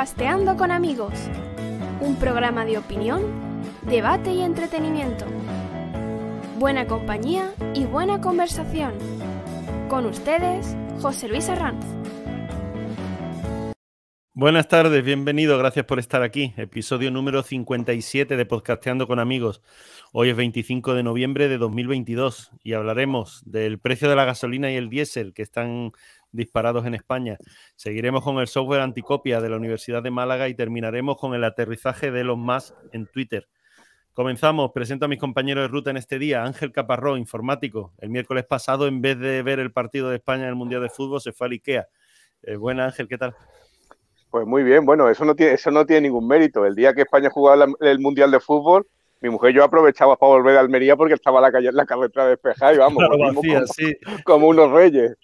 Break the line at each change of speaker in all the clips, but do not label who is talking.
Podcasteando con amigos, un programa de opinión, debate y entretenimiento. Buena compañía y buena conversación. Con ustedes, José Luis Arranz.
Buenas tardes, bienvenido, gracias por estar aquí. Episodio número 57 de Podcasteando con amigos. Hoy es 25 de noviembre de 2022 y hablaremos del precio de la gasolina y el diésel que están disparados en España. Seguiremos con el software anticopia de la Universidad de Málaga y terminaremos con el aterrizaje de los más en Twitter. Comenzamos, presento a mis compañeros de ruta en este día. Ángel Caparró, informático. El miércoles pasado, en vez de ver el partido de España en el Mundial de Fútbol, se fue al IKEA. Eh, buena, Ángel, ¿qué tal?
Pues muy bien, bueno, eso no tiene, eso no tiene ningún mérito. El día que España jugaba el Mundial de Fútbol, mi mujer yo aprovechaba para volver a Almería porque estaba la, calle, la carretera despejada y vamos, como,
sí.
como, unos reyes.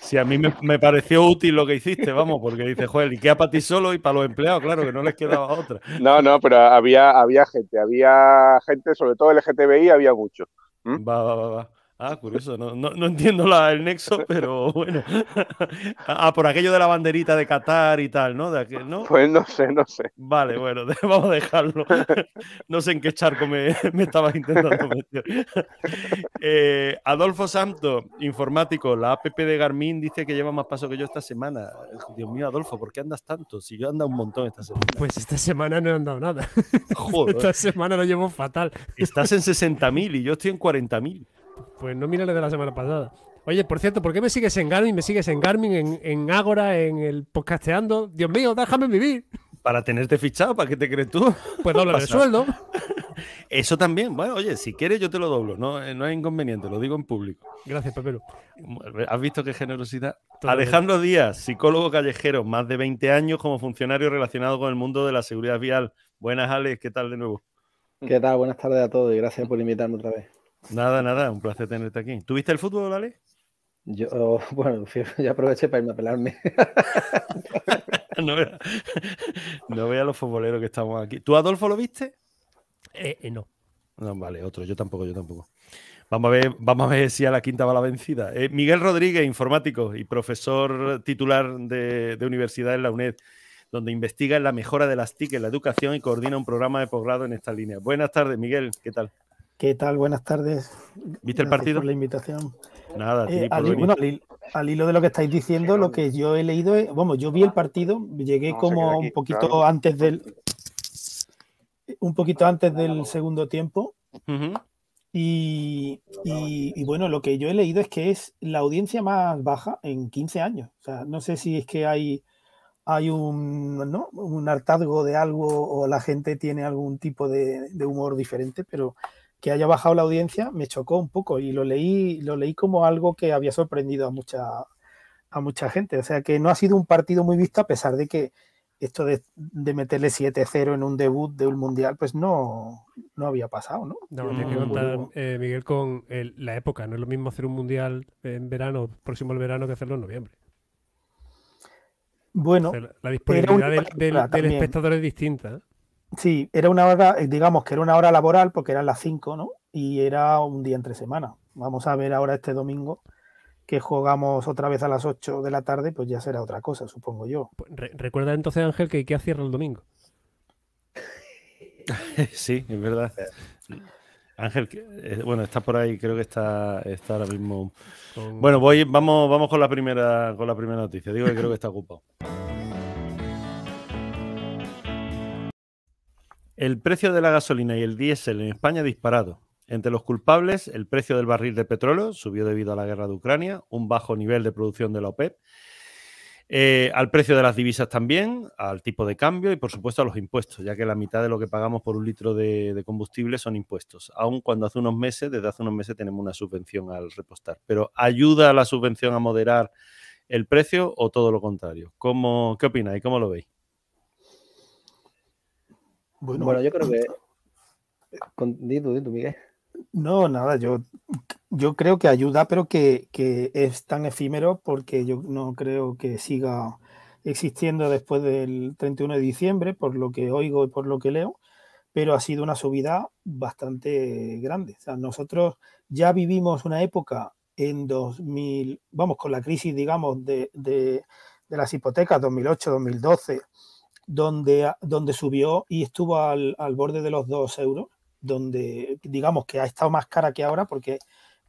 Sí, a mí me, pareció útil lo que hiciste, vamos, porque dice, joder, y queda para ti solo y para los empleados, claro, que no les quedaba otra.
No, no, pero había, había gente, había gente, sobre todo el LGTBI, había mucho.
Va, va, va, va. Ah, curioso, no, no, entiendo la, el nexo, pero bueno. ah, por aquello de la banderita de Qatar y tal, ¿no? De ¿no?
Pues no sé, no sé.
Vale, bueno, vamos a dejarlo. no sé en qué charco me, me estabas intentando meter. Eh, Adolfo Santo, informático, la app de Garmin dice que lleva más paso que yo esta semana. Dios mío, Adolfo, ¿por qué andas tanto? Si yo ando un montón esta semana.
Pues esta semana no he andado nada. Joder. Esta semana lo llevo fatal.
Estás en 60.000 y yo estoy en 40.000.
Pues no mira de la semana pasada. Oye, por cierto, ¿por qué me sigues en Garmin? ¿Me sigues en Garmin, en, en Ágora, en el podcasteando? Dios mío, déjame vivir.
Para tenerte fichado, ¿para qué te crees tú?
Pues dobla el sueldo.
Eso también. Bueno, oye, si quieres yo te lo doblo. No, eh, no hay inconveniente, lo digo en público.
Gracias, Pepero.
¿Has visto qué generosidad? Alejandro Díaz, psicólogo callejero, más de 20 años como funcionario relacionado con el mundo de la seguridad vial. Buenas, Alex, ¿qué tal de nuevo?
¿Qué tal? Buenas tardes a todos y gracias por invitarme otra vez.
Nada, nada, un placer tenerte aquí. ¿Tuviste el fútbol, Ale?
Yo, bueno, ya aproveché para irme a pelarme.
no, vea, no vea los futboleros que estamos aquí. ¿Tú, Adolfo, lo viste?
Eh, eh, no.
No, vale, otro, yo tampoco, yo tampoco. Vamos a ver, vamos a ver si a la quinta va la vencida. Eh, Miguel Rodríguez, informático y profesor titular de, de, universidad en la UNED, donde investiga en la mejora de las TIC en la educación y coordina un programa de posgrado en esta línea. Buenas tardes, Miguel, ¿qué tal?
¿Qué tal? Buenas tardes.
¿Viste el partido?
por la invitación.
Nada,
eh, al, bueno, al, hilo de lo que estáis diciendo, lo que yo he leído es, bueno, yo vi el partido, llegué como un poquito antes del un poquito antes del segundo tiempo. y, y, bueno, lo que yo he leído es que es la audiencia más baja en 15 años. O sea, no sé si es que hay, hay un, ¿no? un hartazgo de algo o la gente tiene algún tipo de, de humor diferente, pero que haya bajado la audiencia me chocó un poco y lo leí, lo leí como algo que había sorprendido a mucha, a mucha gente. O sea que no ha sido un partido muy visto a pesar de que esto de, meterle 7-0 en un debut de un mundial, pues no, no había pasado, ¿no?
No, tienes que contar, eh, Miguel, con la época. No es lo mismo hacer un mundial en verano, próximo al verano, que hacerlo en noviembre.
Bueno,
la disponibilidad del, espectador es distinta.
Sí, era una hora, eh, digamos que era una hora laboral porque eran las 5, ¿no? Y era un día entre semana. Vamos a ver ahora este domingo que jugamos otra vez a las 8 de la tarde, pues ya será otra cosa, supongo yo.
Pues recuerda entonces, Ángel, que IKEA cierra el domingo.
sí, es verdad. Ángel, eh, bueno, está por ahí, creo que está, está ahora mismo. Bueno, voy, vamos, vamos con la primera, con la primera noticia. Digo que creo que está ocupado. El precio de la gasolina y el diésel en España ha disparado. Entre los culpables, el precio del barril de petróleo subió debido a la guerra de Ucrania, un bajo nivel de producción de la OPEP, eh, al precio de las divisas también, al tipo de cambio y por supuesto a los impuestos, ya que la mitad de lo que pagamos por un litro de, combustible son impuestos, aun cuando hace unos meses, desde hace unos meses tenemos una subvención al repostar. Pero ¿ayuda la subvención a moderar el precio o todo lo contrario? ¿Cómo, ¿Qué opináis? ¿Cómo lo veis?
Bueno, yo creo que. Dito, dito, Miguel.
No, nada, yo, yo creo que ayuda, pero que, es tan efímero porque yo no creo que siga existiendo después del 31 de diciembre, por lo que oigo y por lo que leo, pero ha sido una subida bastante grande. O sea, nosotros ya vivimos una época en 2000, vamos, con la crisis, digamos, de, de las hipotecas 2008, 2012 donde, donde subió y estuvo al, borde de los 2 euros, donde digamos que ha estado más cara que ahora porque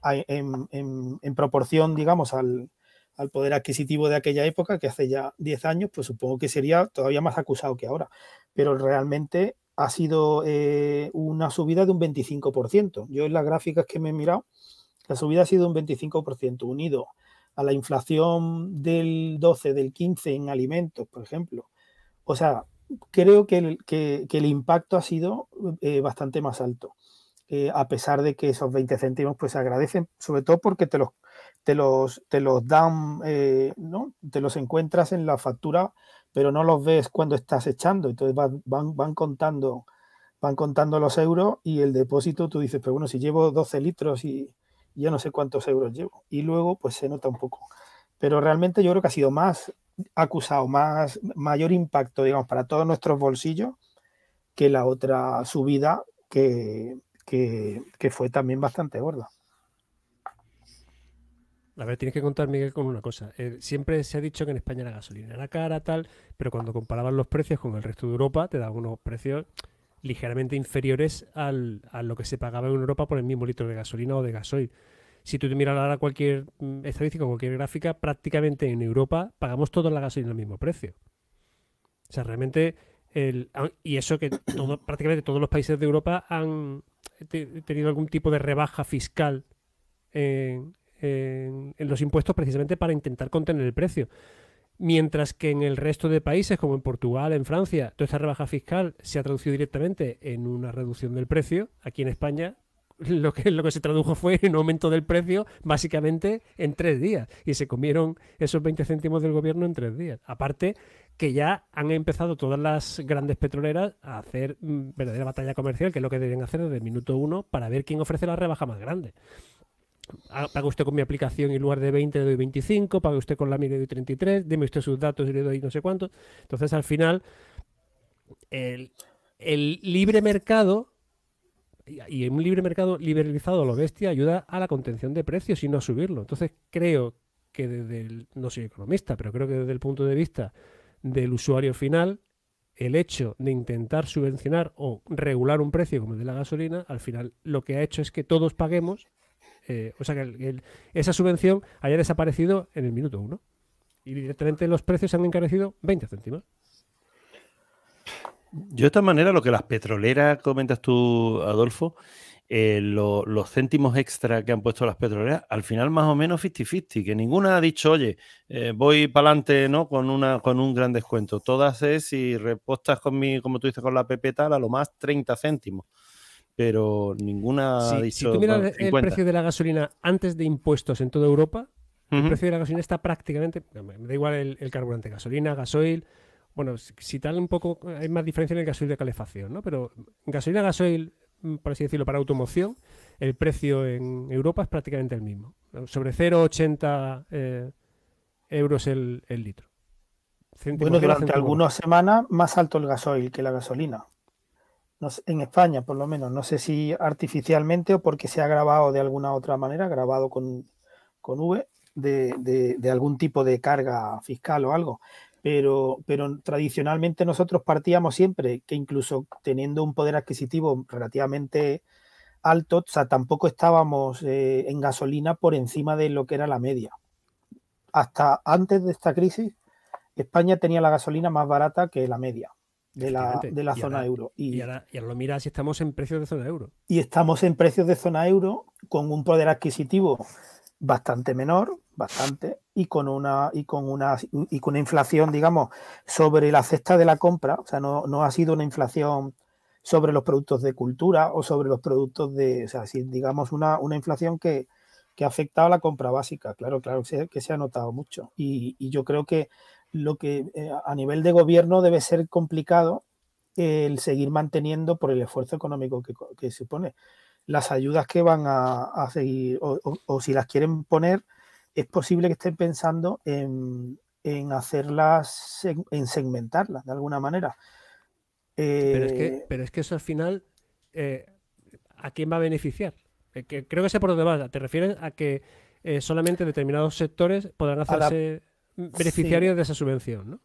en, en, proporción, digamos, al, al, poder adquisitivo de aquella época, que hace ya 10 años, pues supongo que sería todavía más acusado que ahora. Pero realmente ha sido eh, una subida de un 25%. Yo en las gráficas que me he mirado, la subida ha sido un 25%, unido a la inflación del 12, del 15 en alimentos, por ejemplo. O sea, creo que el, impacto ha sido eh, bastante más alto. Eh, a pesar de que esos 20 céntimos pues se agradecen, sobre todo porque te los, te los, te los dan, ¿no? te los encuentras en la factura pero no los ves cuando estás echando. Entonces van, van, contando van contando los euros y el depósito tú dices, pero bueno, si llevo 12 litros y ya no sé cuántos euros llevo. Y luego pues se nota un poco. Pero realmente yo creo que ha sido más acusado, más mayor impacto, digamos, para todos nuestros bolsillos que la otra subida que, que fue también bastante gorda.
A ver, tienes que contar, Miguel, con una cosa. Eh, siempre se ha dicho que en España la gasolina era cara, tal, pero cuando comparaban los precios con el resto de Europa, te daban unos precios ligeramente inferiores al, a lo que se pagaba en Europa por el mismo litro de gasolina o de gasoil. Si tú te miras ahora cualquier mm, estadística cualquier gráfica, prácticamente en Europa pagamos toda la gasolina al mismo precio. O sea, realmente, el, y eso que todo, prácticamente todos los países de Europa han tenido algún tipo de rebaja fiscal en, en, los impuestos precisamente para intentar contener el precio. Mientras que en el resto de países, como en Portugal, en Francia, toda esta rebaja fiscal se ha traducido directamente en una reducción del precio. Aquí en España, lo que, lo que se tradujo fue un aumento del precio básicamente en tres días. Y se comieron esos 20 céntimos del gobierno en tres días. Aparte que ya han empezado todas las grandes petroleras a hacer mm, verdadera batalla comercial, que es lo que deben hacer desde el minuto uno, para ver quién ofrece la rebaja más grande. Ah, paga usted con mi aplicación y en lugar de 20 le doy 25, paga usted con la mía le doy 33, deme usted sus datos y le doy no sé cuánto. Entonces, al final, el, libre mercado y un libre mercado liberalizado lo bestia ayuda a la contención de precios y no a subirlo. Entonces, creo que desde el, no soy economista, pero creo que desde el punto de vista del usuario final, el hecho de intentar subvencionar o regular un precio como el de la gasolina, al final lo que ha hecho es que todos paguemos eh, o sea que esa subvención haya desaparecido en el minuto uno. Y directamente los precios han encarecido 20 céntimos.
Yo de esta manera, lo que las petroleras, comentas tú, Adolfo, eh, los céntimos extra que han puesto las petroleras, al final más o menos 50-50, que ninguna ha dicho, oye, eh, voy para adelante ¿no? con, una, con un gran descuento. Todas es, si repostas con mi, como tú dices, con la PP tal, a lo más 30 céntimos pero ninguna ha dicho.
Si tú miras el precio de la gasolina antes de impuestos en toda Europa, el precio de la gasolina está prácticamente. Me da igual el, carburante, gasolina, gasoil. Bueno, si tal un poco. Hay más diferencia en el gasoil de calefacción, ¿no? Pero gasolina, gasoil, mm, por así decirlo, para automoción, el precio en Europa es prácticamente el mismo. Sobre 0,80 eh, euros el, litro.
bueno, durante algunas semanas más alto el gasoil que la gasolina en España por lo menos, no sé si artificialmente o porque se ha grabado de alguna otra manera, grabado con, con V, de, algún tipo de carga fiscal o algo. Pero, pero tradicionalmente nosotros partíamos siempre que incluso teniendo un poder adquisitivo relativamente alto, o sea, tampoco estábamos eh, en gasolina por encima de lo que era la media. Hasta antes de esta crisis, España tenía la gasolina más barata que la media de la, de la zona euro.
Y, ahora, lo miras si estamos en precios de zona euro.
Y estamos en precios de zona euro con un poder adquisitivo bastante menor, bastante, y con una, y con una, y con una inflación, digamos, sobre la cesta de la compra. O sea, no, no ha sido una inflación sobre los productos de cultura o sobre los productos de, o sea, si, digamos, una, una inflación que, que ha afectado a la compra básica. Claro, claro que se ha notado mucho. Y, yo creo que lo que eh, a nivel de gobierno debe ser complicado el seguir manteniendo por el esfuerzo económico que, supone. Las ayudas que van a, seguir, o, si las quieren poner, es posible que estén pensando en, hacerlas, en segmentarlas de alguna manera.
pero, es que, eh, pero es que eso al final, eh, ¿a quién va a beneficiar? creo que sé por dónde vas. ¿Te refieres a que solamente determinados sectores podrán hacerse beneficiarios de esa subvención, ¿no?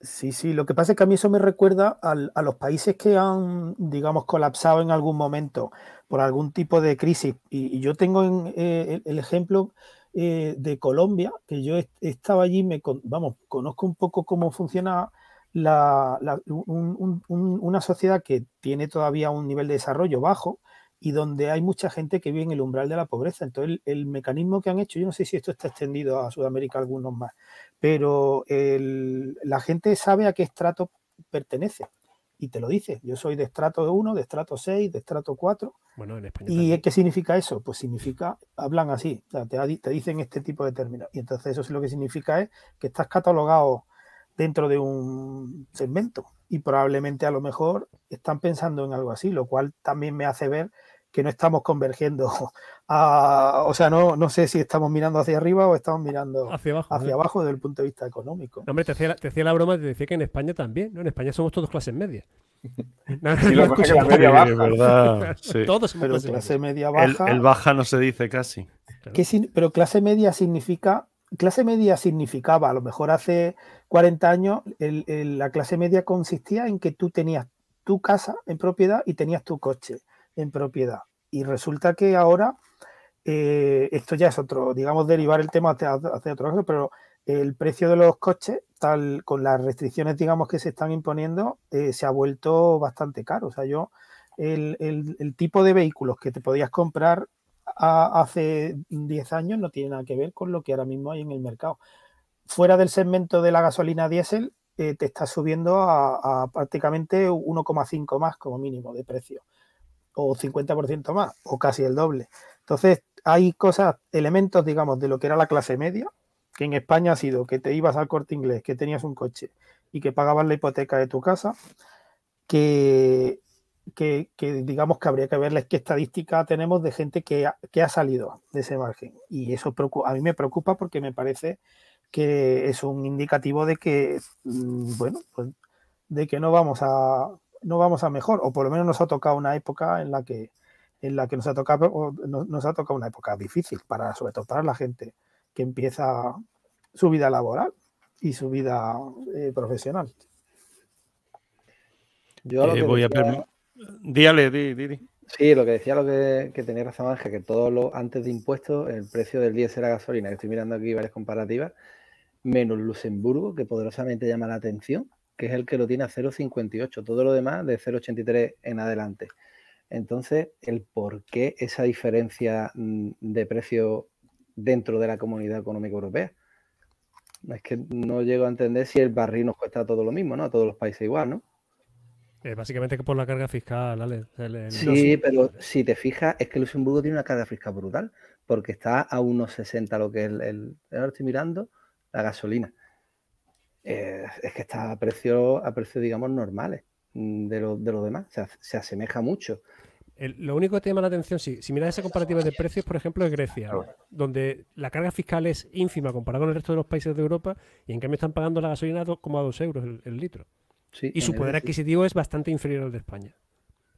Sí, sí, lo que pasa es que a mí eso me recuerda a los países que han, digamos, colapsado en algún momento por algún tipo de crisis. Y, yo tengo en, eh, el, ejemplo eh, de Colombia, que yo estaba allí, me, vamos, conozco un poco cómo funciona la, una sociedad que tiene todavía un nivel de desarrollo bajo y donde hay mucha gente que vive en el umbral de la pobreza. Entonces, el, mecanismo que han hecho, yo no sé si esto está extendido a Sudamérica algunos más, pero la gente sabe a qué estrato pertenece y te lo dice. Yo soy de estrato 1, de estrato 6, de estrato 4.
Bueno, en España.
¿Y qué significa eso? Pues significa, hablan así, te, te, dicen este tipo de términos. Y entonces eso sí lo que significa es que estás catalogado dentro de un segmento y probablemente a lo mejor están pensando en algo así, lo cual también me hace ver que no estamos convergiendo a, o sea, no, no sé si estamos mirando hacia arriba o estamos mirando
hacia abajo,
hacia abajo desde el punto de vista económico.
hombre, te hacía, te la broma, te decía que en España también, ¿no? En España somos todos clases medias.
Sí, lo que la media baja.
Verdad,
Todos
somos pero clase media, baja.
El, baja no se dice casi.
pero clase media significa clase media significaba, a lo mejor hace 40 años, la clase media consistía en que tú tenías tu casa en propiedad y tenías tu coche en propiedad. Y resulta que ahora, eh, esto ya es otro, digamos, derivar el tema hacia, otro lado, pero el precio de los coches, tal con las restricciones, digamos, que se están imponiendo, eh, se ha vuelto bastante caro. O sea, yo, el, el tipo de vehículos que te podías comprar hace 10 años no tiene nada que ver con lo que ahora mismo hay en el mercado. Fuera del segmento de la gasolina diésel, eh, te está subiendo a, prácticamente 1,5 más como mínimo de precio, o 50% más, o casi el doble. Entonces, hay cosas, elementos, digamos, de lo que era la clase media, que en España ha sido que te ibas al corte inglés, que tenías un coche y que pagabas la hipoteca de tu casa, que que, digamos que habría que verles qué estadística tenemos de gente que ha, salido de ese margen. Y eso a mí me preocupa porque me parece que es un indicativo de que, mm, bueno, pues, de que no vamos a no vamos a mejor, o por lo menos nos ha tocado una época en la que en la que nos ha tocado nos, ha tocado una época difícil para sobre todo para la gente que empieza su vida laboral y su vida eh, profesional.
Yo eh, voy a Díale, di, di,
Sí, lo que decía lo que, que tenía razón Ángel, que todo lo antes de impuestos, el precio del diésel a gasolina, que estoy mirando aquí varias comparativas, menos Luxemburgo, que poderosamente llama la atención, que es el que lo tiene a 0,58, todo lo demás de 0,83 en adelante. Entonces, el por qué esa diferencia mm, de precio dentro de la comunidad económica europea. Es que no llego a entender si el barril nos cuesta todo lo mismo, ¿no? A todos los países igual, ¿no?
Eh, básicamente que por la carga fiscal, Ale.
sí, pero si te fijas, es que Luxemburgo tiene una carga fiscal brutal, porque está a unos 60 lo que es el, ahora estoy mirando, la gasolina. Eh, es que está a precios, a precios, digamos, normales mm, de lo, de demás. O sea, se asemeja mucho.
lo único que te llama la atención, si, si miras esa comparativa de precios, por ejemplo, es Grecia, donde la carga fiscal es ínfima comparada con el resto de los países de Europa y en cambio están pagando la gasolina como a 2 euros el litro y su poder adquisitivo es bastante inferior al de España.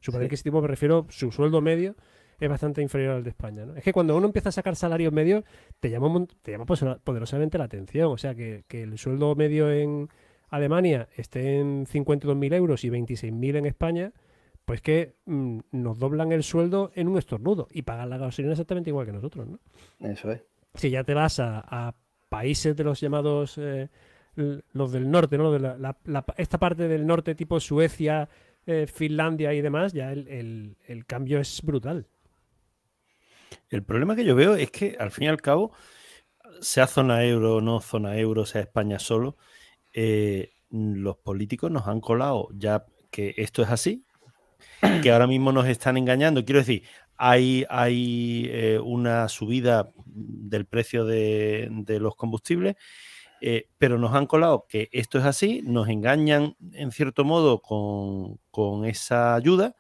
Su poder adquisitivo, me refiero, su sueldo medio es bastante inferior al de España. Es que cuando uno empieza a sacar salarios medios, te llama, te llama poderosamente la atención. O sea, que, el sueldo medio en Alemania esté en 52.000 euros y 26.000 en España, pues que mm, nos doblan el sueldo en un estornudo y pagan la gasolina exactamente igual que nosotros. ¿no?
Eso es.
Si ya te vas a, países de los llamados... Eh, los del norte, ¿no? De esta parte del norte tipo Suecia, eh, Finlandia y demás, ya el, cambio es brutal.
El problema que yo veo es que al fin y al cabo, sea zona euro, no zona euro, sea España solo, eh, los políticos nos han colado ya que esto es así, que ahora mismo nos están engañando. Quiero decir, hay, hay eh, una subida del precio de, los combustibles eh, pero nos han colado que esto es así, nos engañan en cierto modo con, esa ayuda,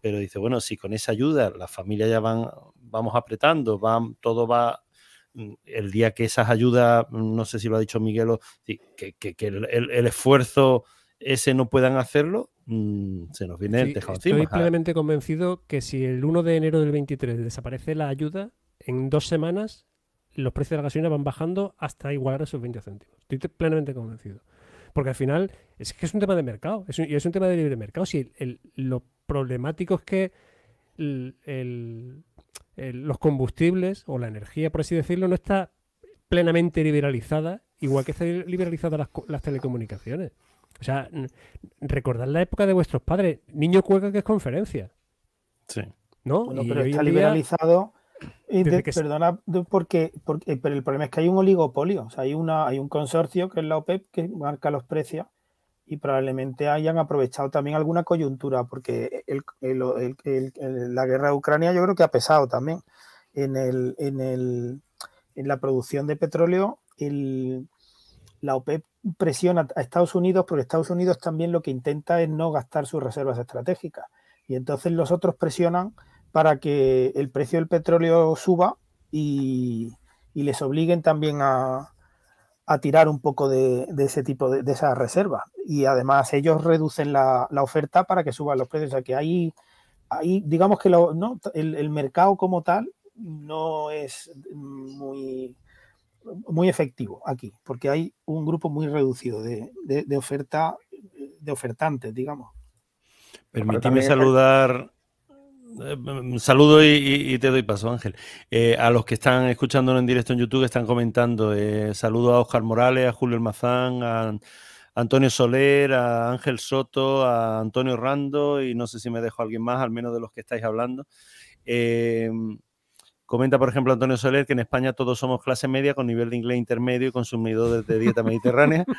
pero dice, bueno, si con esa ayuda las familias ya van, vamos apretando, van, todo va, mm, el día que esas ayudas, mm, no sé si lo ha dicho Miguelo, que, el, esfuerzo ese no puedan hacerlo, se nos viene el tejado
estoy Estoy plenamente convencido que si el 1 de enero del 23 desaparece la ayuda, en dos semanas los precios de la gasolina van bajando hasta igualar esos 20 céntimos. Estoy plenamente convencido. Porque al final es que es un tema de mercado, es un, y es un tema de libre mercado. Si lo problemático es que los combustibles o la energía, por así decirlo, no está plenamente liberalizada, igual que están liberalizadas las, las telecomunicaciones. O sea, recordad la época de vuestros padres. Niño cuelga que es conferencia.
Sí.
¿No?
pero está liberalizado. Perdona, porque, porque, pero el problema es que hay un oligopolio. O sea, hay, una, hay un consorcio que es la OPEP que marca los precios y probablemente hayan aprovechado también alguna coyuntura, porque la guerra de Ucrania yo creo que ha pesado también en, el, en, el, en la producción de petróleo. El, la OPEP presiona a Estados Unidos, porque Estados Unidos también lo que intenta es no gastar sus reservas estratégicas. Y entonces los otros presionan para que el precio del petróleo suba y, les obliguen también a, tirar un poco de, ese tipo de, esas reservas. Y además ellos reducen la, oferta para que suban los precios. O sea que ahí, ahí digamos que ¿no? el mercado como tal no es muy muy efectivo aquí, porque hay un grupo muy reducido de, oferta, de ofertantes, digamos.
Permíteme saludar. Eh, saludo y, te doy paso, Ángel. Eh, a los que están escuchándonos en directo en YouTube están comentando. Eh, saludo a Oscar Morales, a Julio Almazán, a Antonio Soler, a Ángel Soto, a Antonio Rando y no sé si me dejo alguien más, al menos de los que estáis hablando. Comenta, por ejemplo, Antonio Soler que en España todos somos clase media con nivel de inglés intermedio y consumidores de dieta mediterránea.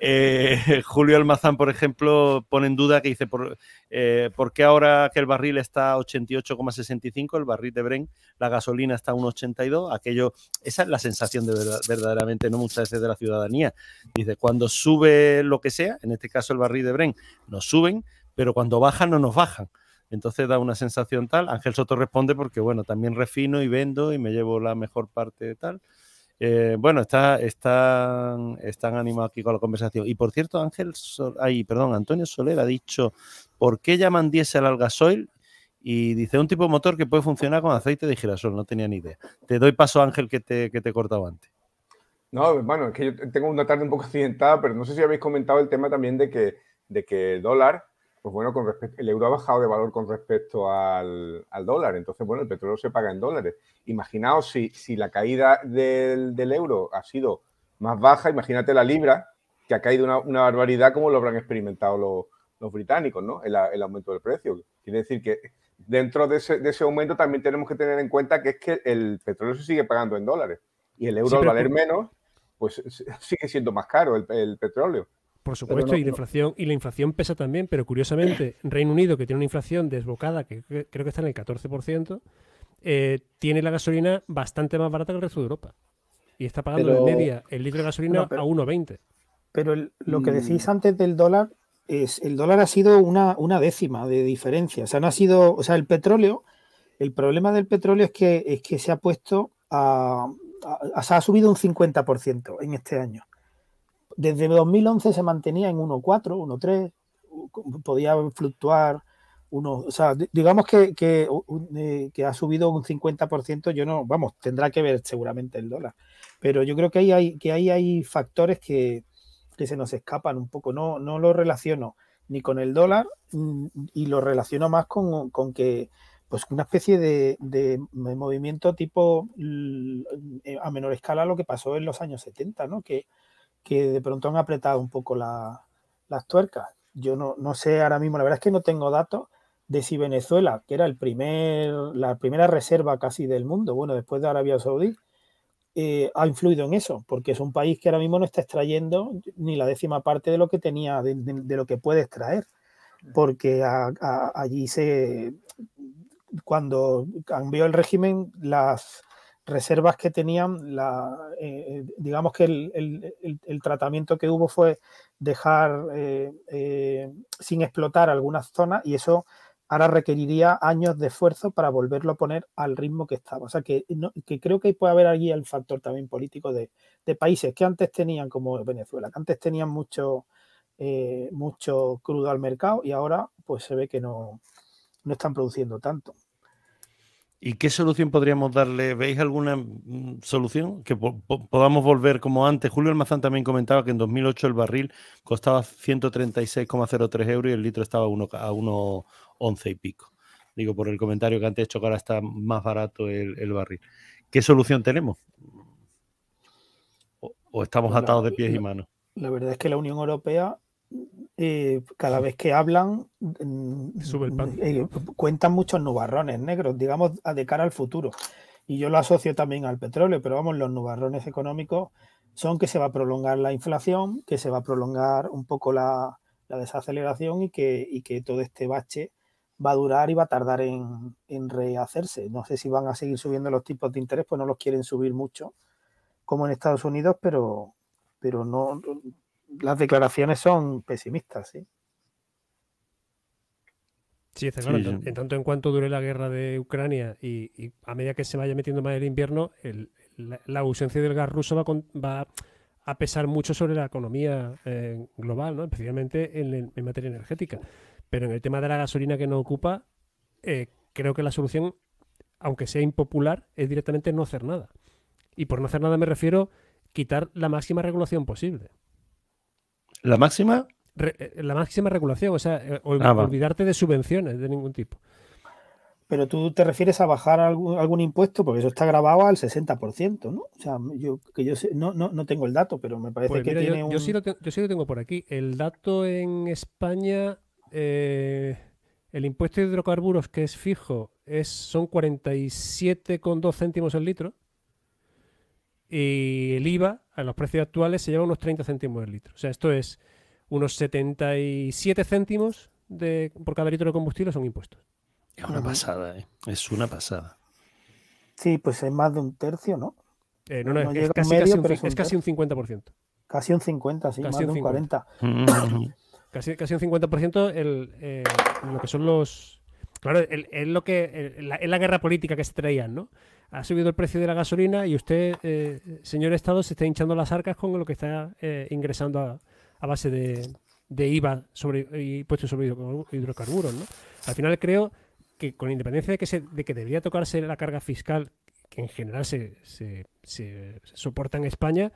Eh, Julio Almazán, por ejemplo, pone en duda que dice, ¿por, eh, ¿por qué ahora que el barril está a 88,65, el barril de Bren, la gasolina está a 1,82? Aquello, esa es la sensación de verdaderamente, no muchas veces de la ciudadanía. Dice, cuando sube lo que sea, en este caso el barril de Bren, nos suben, pero cuando bajan no nos bajan. Entonces da una sensación tal. Ángel Soto responde porque, bueno, también refino y vendo y me llevo la mejor parte de tal. Eh, bueno, está, están, están animados aquí con la conversación. Y por cierto, Ángel, ay, perdón, Antonio Soler ha dicho, ¿por qué llaman diésel al gasoil? Y dice, un tipo de motor que puede funcionar con aceite de girasol, no tenía ni idea. Te doy paso, Ángel, que te, que te he cortado antes.
No, bueno, es que yo tengo una tarde un poco accidentada, pero no sé si habéis comentado el tema también de que, de que dólar pues bueno, con respecto, el euro ha bajado de valor con respecto al, dólar, entonces, bueno, el petróleo se paga en dólares. Imaginaos si, si la caída del, euro ha sido más baja, imagínate la libra, que ha caído una, barbaridad como lo habrán experimentado los, británicos, ¿no? El, aumento del precio. Quiere decir que dentro de ese, de ese, aumento también tenemos que tener en cuenta que es que el petróleo se sigue pagando en dólares y el euro al valer menos, pues sigue siendo más caro el petróleo.
Por supuesto, y, la inflación, y la inflación pesa también, pero curiosamente, Reino Unido, que tiene una inflación desbocada, que creo que está en el 14%, eh, tiene la gasolina bastante más barata que el resto de Europa. Y está pagando de media el litro de gasolina a 1,20.
Pero lo que decís mm. antes del dólar es, el dólar ha sido una, una, décima de diferencia. O sea, no ha sido, o sea, el petróleo, el problema del petróleo es que, es que se ha puesto a, ha subido un 50% en este año desde 2011 se mantenía en 1,4, 1,3, podía fluctuar uno, o sea, digamos que, eh, que, ha subido un 50%, yo no, vamos, tendrá que ver seguramente el dólar, pero yo creo que ahí hay, que ahí hay factores que, se nos escapan un poco, no, no lo relaciono ni con el dólar mm, y lo relaciono más con, que pues una especie de, de, movimiento tipo a menor escala lo que pasó en los años 70, ¿no? Que, que de pronto han apretado un poco las tuercas. Yo no, no, sé ahora mismo, la verdad es que no tengo datos de si Venezuela, que era el primer, la primera reserva casi del mundo, bueno, después de Arabia Saudí, eh, ha influido en eso, porque es un país que ahora mismo no está extrayendo ni la décima parte de lo que tenía, de, lo que puede extraer, porque allí se, cuando cambió el régimen, las, reservas que tenían, la, eh, digamos que el, tratamiento que hubo fue dejar eh, eh, sin explotar algunas zonas y eso ahora requeriría años de esfuerzo para volverlo a poner al ritmo que estaba. O sea que, que creo que puede haber allí el factor también político de, países que antes tenían, como Venezuela, que antes tenían mucho, mucho crudo al mercado y ahora pues se ve que no, no están produciendo tanto.
¿Y qué solución podríamos darle? ¿Veis alguna mm, solución? Que podamos volver como antes. Julio Almazán también comentaba que en 2008 el barril costaba 136,03 euros y el litro estaba a 1,11 y pico. Digo, por el comentario que antes he hecho, que ahora está más barato el, barril. ¿Qué solución tenemos? ¿O, estamos pues atados de pies y manos?
La verdad es que la Unión Europea eh, cada vez que hablan, mm, eh, cuentan muchos nubarrones negros, digamos, de cara al futuro. Y yo lo asocio también al petróleo, pero vamos, los nubarrones económicos son que se va a prolongar la inflación, que se va a prolongar un poco la, desaceleración y que, que, todo este bache va a durar y va a tardar en, en, rehacerse. No sé si van a seguir subiendo los tipos de interés, pues no los quieren subir mucho, como en Estados Unidos, pero, pero no, las declaraciones son pesimistas, sí.
Sí, está claro. En, tanto en cuanto dure la guerra de Ucrania y, a medida que se vaya metiendo más el invierno, la, ausencia del gas ruso va, a pesar mucho sobre la economía eh, global, ¿no? especialmente en, materia energética. Pero en el tema de la gasolina que nos ocupa, eh, creo que la solución, aunque sea impopular, es directamente no hacer nada. Y por no hacer nada me refiero quitar la máxima regulación posible.
¿La máxima?
Eh, la máxima regulación, o sea, eh, ah, olvidarte de subvenciones de ningún tipo.
Pero tú te refieres a bajar algún, impuesto, porque eso está grabado al 60%, ¿no? O sea, yo, que yo no, no, tengo el dato, pero me parece pues que tiene
yo,
un...
Yo sí, lo tengo por aquí. El dato en España, eh, el impuesto de hidrocarburos que es fijo es, son 47,2 céntimos el litro. Y el IVA, a los precios actuales, se lleva unos 30 céntimos el litro. O sea, esto es unos 77 céntimos de, por cada litro de combustible son impuestos.
Es una pasada, ¿eh? Es una pasada.
Sí, pues es más de un tercio, ¿no?
Eh, no, no, es, casi, casi un, es, casi un 50%.
Casi un 50, sí, más de un 40.
casi, casi un 50% el, eh, lo que son los... Claro, es lo que... es la guerra política que se traían, ¿no? Ha subido el precio de la gasolina y usted, eh, señor Estado, se está hinchando las arcas con lo que está eh, ingresando a, base de, IVA y puestos sobre hidrocarburos. ¿no? Al final creo que con independencia de que, se, de que debería tocarse la carga fiscal que en general se, se, soporta en España,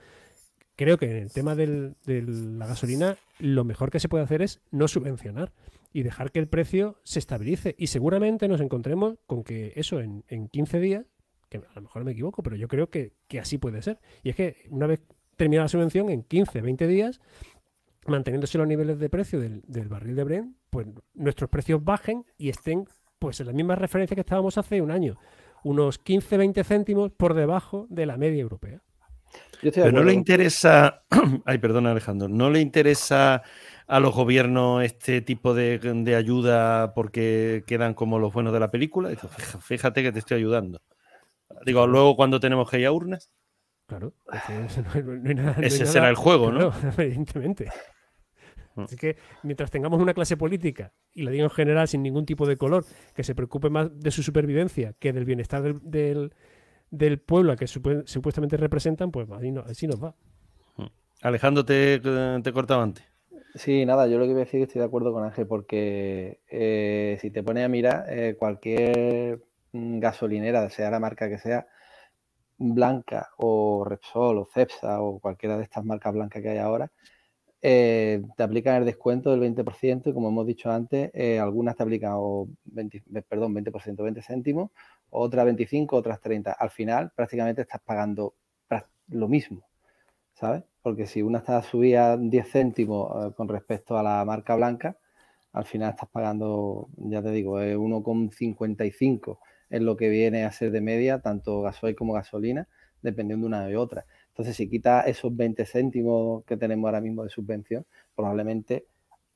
creo que en el tema de la gasolina lo mejor que se puede hacer es no subvencionar y dejar que el precio se estabilice. Y seguramente nos encontremos con que eso en, en 15 días que a lo mejor me equivoco, pero yo creo que, así puede ser. Y es que una vez terminada la subvención, en 15, 20 días, manteniéndose los niveles de precio del, barril de Brent, pues nuestros precios bajen y estén pues en la misma referencia que estábamos hace un año, unos 15, 20 céntimos por debajo de la media europea.
Pero no le interesa, ay, perdona Alejandro, no le interesa a los gobiernos este tipo de, de ayuda porque quedan como los buenos de la película. Fíjate que te estoy ayudando. Digo, luego cuando tenemos que ir a urnas.
Claro,
ese será el juego, ¿no?
evidentemente. Mm. Así que mientras tengamos una clase política, y lo digo en general sin ningún tipo de color, que se preocupe más de su supervivencia que del bienestar del, del, pueblo a que supuestamente representan, pues así, nos va.
Mm. Alejandro, te, te cortaba antes.
Sí, nada, yo lo que voy a decir es que estoy de acuerdo con Ángel, porque eh, si te pones a mirar, eh, cualquier gasolinera, sea la marca que sea, Blanca o Repsol o Cepsa o cualquiera de estas marcas blancas que hay ahora, eh, te aplican el descuento del 20% y como hemos dicho antes, eh, algunas te aplican o 20, perdón, 20%, 20 céntimos, otras 25, otras 30. Al final prácticamente estás pagando lo mismo, ¿sabes? Porque si una está subida 10 céntimos eh, con respecto a la marca blanca, al final estás pagando, ya te digo, 1,55 en lo que viene a ser de media, tanto gasoil como gasolina, dependiendo de una de otra. Entonces, si quita esos 20 céntimos que tenemos ahora mismo de subvención, probablemente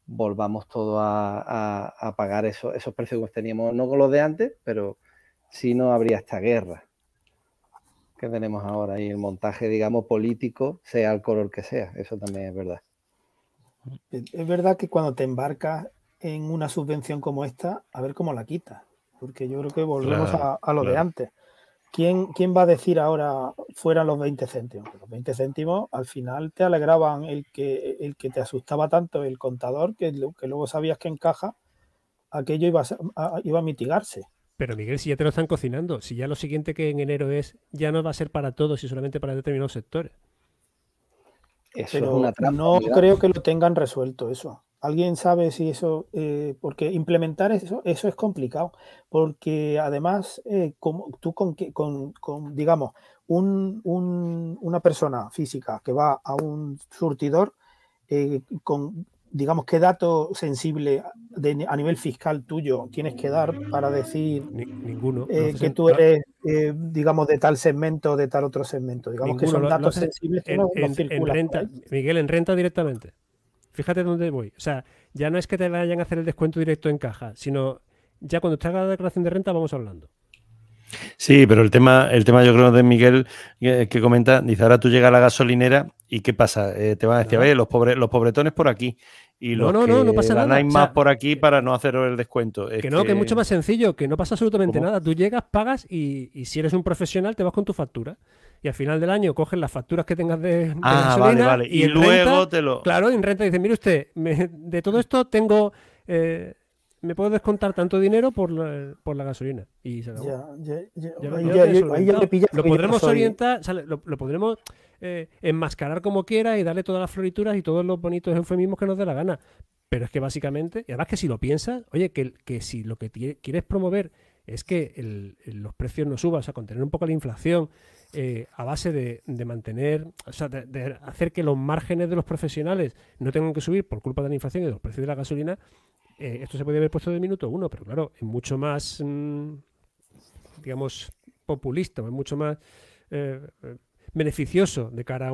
volvamos todo a, pagar esos precios que teníamos, no con los de antes, pero si no habría esta guerra que tenemos ahora y el montaje, digamos, político, sea el color que sea. Eso también es verdad.
Es verdad que cuando te embarcas en una subvención como esta, a ver cómo la quitas porque yo creo que volvemos a, lo de antes. ¿Quién, ¿Quién, va a decir ahora fueran los 20 céntimos? Los 20 céntimos al final te alegraban el que, el que te asustaba tanto el contador que, que luego sabías que en caja aquello iba a, iba a mitigarse.
Pero Miguel, si ya te lo están cocinando, si ya lo siguiente que en enero es, ya no va a ser para todos y solamente para determinados sectores.
Eso es una trampa, no creo que lo tengan resuelto eso. ¿Alguien sabe si eso, eh, porque implementar eso, eso es complicado, porque además, eh, como, tú con, con, con digamos, un, una persona física que va a un surtidor, eh, con, digamos, qué dato sensible a nivel fiscal tuyo tienes que dar para decir
ninguno,
eh, que tú eres, eh, digamos, de tal segmento o de tal otro segmento. Digamos que son datos sensibles que
no, renta, Miguel, en renta directamente. Fíjate dónde voy. O sea, ya no es que te vayan a hacer el descuento directo en caja, sino ya cuando te haga la declaración de renta vamos hablando.
Sí, pero el tema, el tema yo creo de Miguel que, comenta, dice, ahora tú llegas a la gasolinera y ¿qué pasa? te van a decir, los, pobres, los pobretones por aquí y los no, no, no, pasa nada. más por aquí para no hacer el descuento.
que no, que... es mucho más sencillo, que no pasa absolutamente nada. Tú llegas, pagas y, si eres un profesional te vas con tu factura. Y al final del año coges las facturas que tengas de,
ah, vale, vale. Y, luego te lo...
Claro, en renta dices, mire usted, de todo esto tengo... Eh, me puedo descontar tanto dinero por la, por la gasolina. Y se acabó. lo podremos orientar, lo, podremos eh, enmascarar como quiera y darle todas las florituras y todos los bonitos eufemismos que nos dé la gana. Pero es que básicamente, y además que si lo piensas, oye, que, que si lo que quieres promover es que los precios no suban, o sea, contener un poco la inflación eh, a base de, mantener, o sea, de, hacer que los márgenes de los profesionales no tengan que subir por culpa de la inflación y de los precios de la gasolina, eh, esto se podría haber puesto de minuto uno, pero claro, es mucho más, mm, digamos, populista, es mucho más beneficioso de cara a,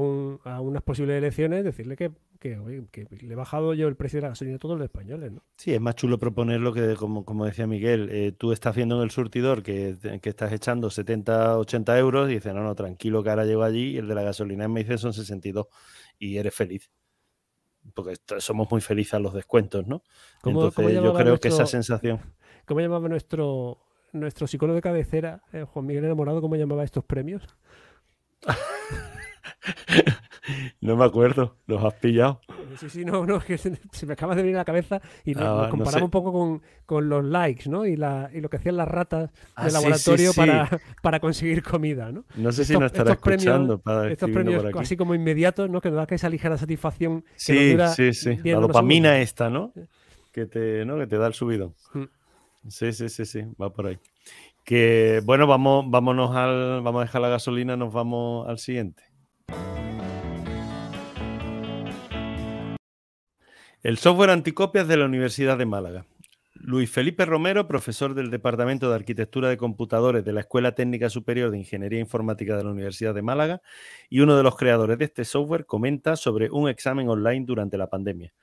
unas posibles elecciones decirle que, le he bajado yo el precio de la gasolina a todos los españoles. ¿no?
Sí, es más chulo proponerlo que, como, como decía Miguel, eh, tú estás viendo en el surtidor que, estás echando 70, 80 euros y dices, no, no, tranquilo que ahora llego allí y el de la gasolina me dice son 62 y eres feliz. Porque somos muy felices a los descuentos, ¿no? Entonces yo creo que esa sensación...
¿Cómo llamaba nuestro, nuestro psicólogo de cabecera, eh, Juan Miguel Enamorado, cómo llamaba estos premios?
no me acuerdo, los has pillado.
Sí, sí, no, no, que se, me acaba de venir a la cabeza y nos, ah, comparamos un poco con, los likes, ¿no? Y, la, y lo que hacían las ratas ah, del laboratorio Para, para conseguir comida, ¿no?
No sé si nos estará escuchando.
estos premios así como inmediatos, ¿no? Que nos da que esa ligera satisfacción.
Sí, sí, sí. La dopamina esta, ¿no? Que te, ¿no? que te da el subido. Mm. Sí, sí, sí, sí, va por ahí. Que bueno, vamos, vámonos al, vamos a dejar la gasolina, nos vamos al siguiente. El software anticopias de la Universidad de Málaga. Luis Felipe Romero, profesor del Departamento de Arquitectura de Computadores de la Escuela Técnica Superior de Ingeniería Informática de la Universidad de Málaga y uno de los creadores de este software, comenta sobre un examen online durante la pandemia.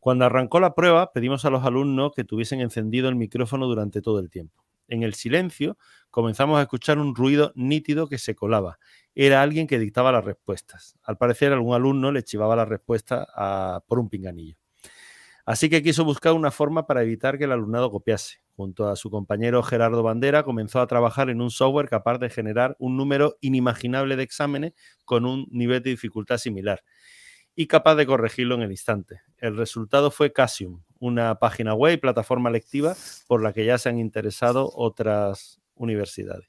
Cuando arrancó la prueba, pedimos a los alumnos que tuviesen encendido el micrófono durante todo el tiempo. En el silencio comenzamos a escuchar un ruido nítido que se colaba. Era alguien que dictaba las respuestas. Al parecer algún alumno le chivaba la respuesta por un pinganillo. Así que quiso buscar una forma para evitar que el alumnado copiase. Junto a su compañero Gerardo Bandera comenzó a trabajar en un software capaz de generar un número inimaginable de exámenes con un nivel de dificultad similar y capaz de corregirlo en el instante. El resultado fue Casium, una página web plataforma lectiva por la que ya se han interesado otras universidades.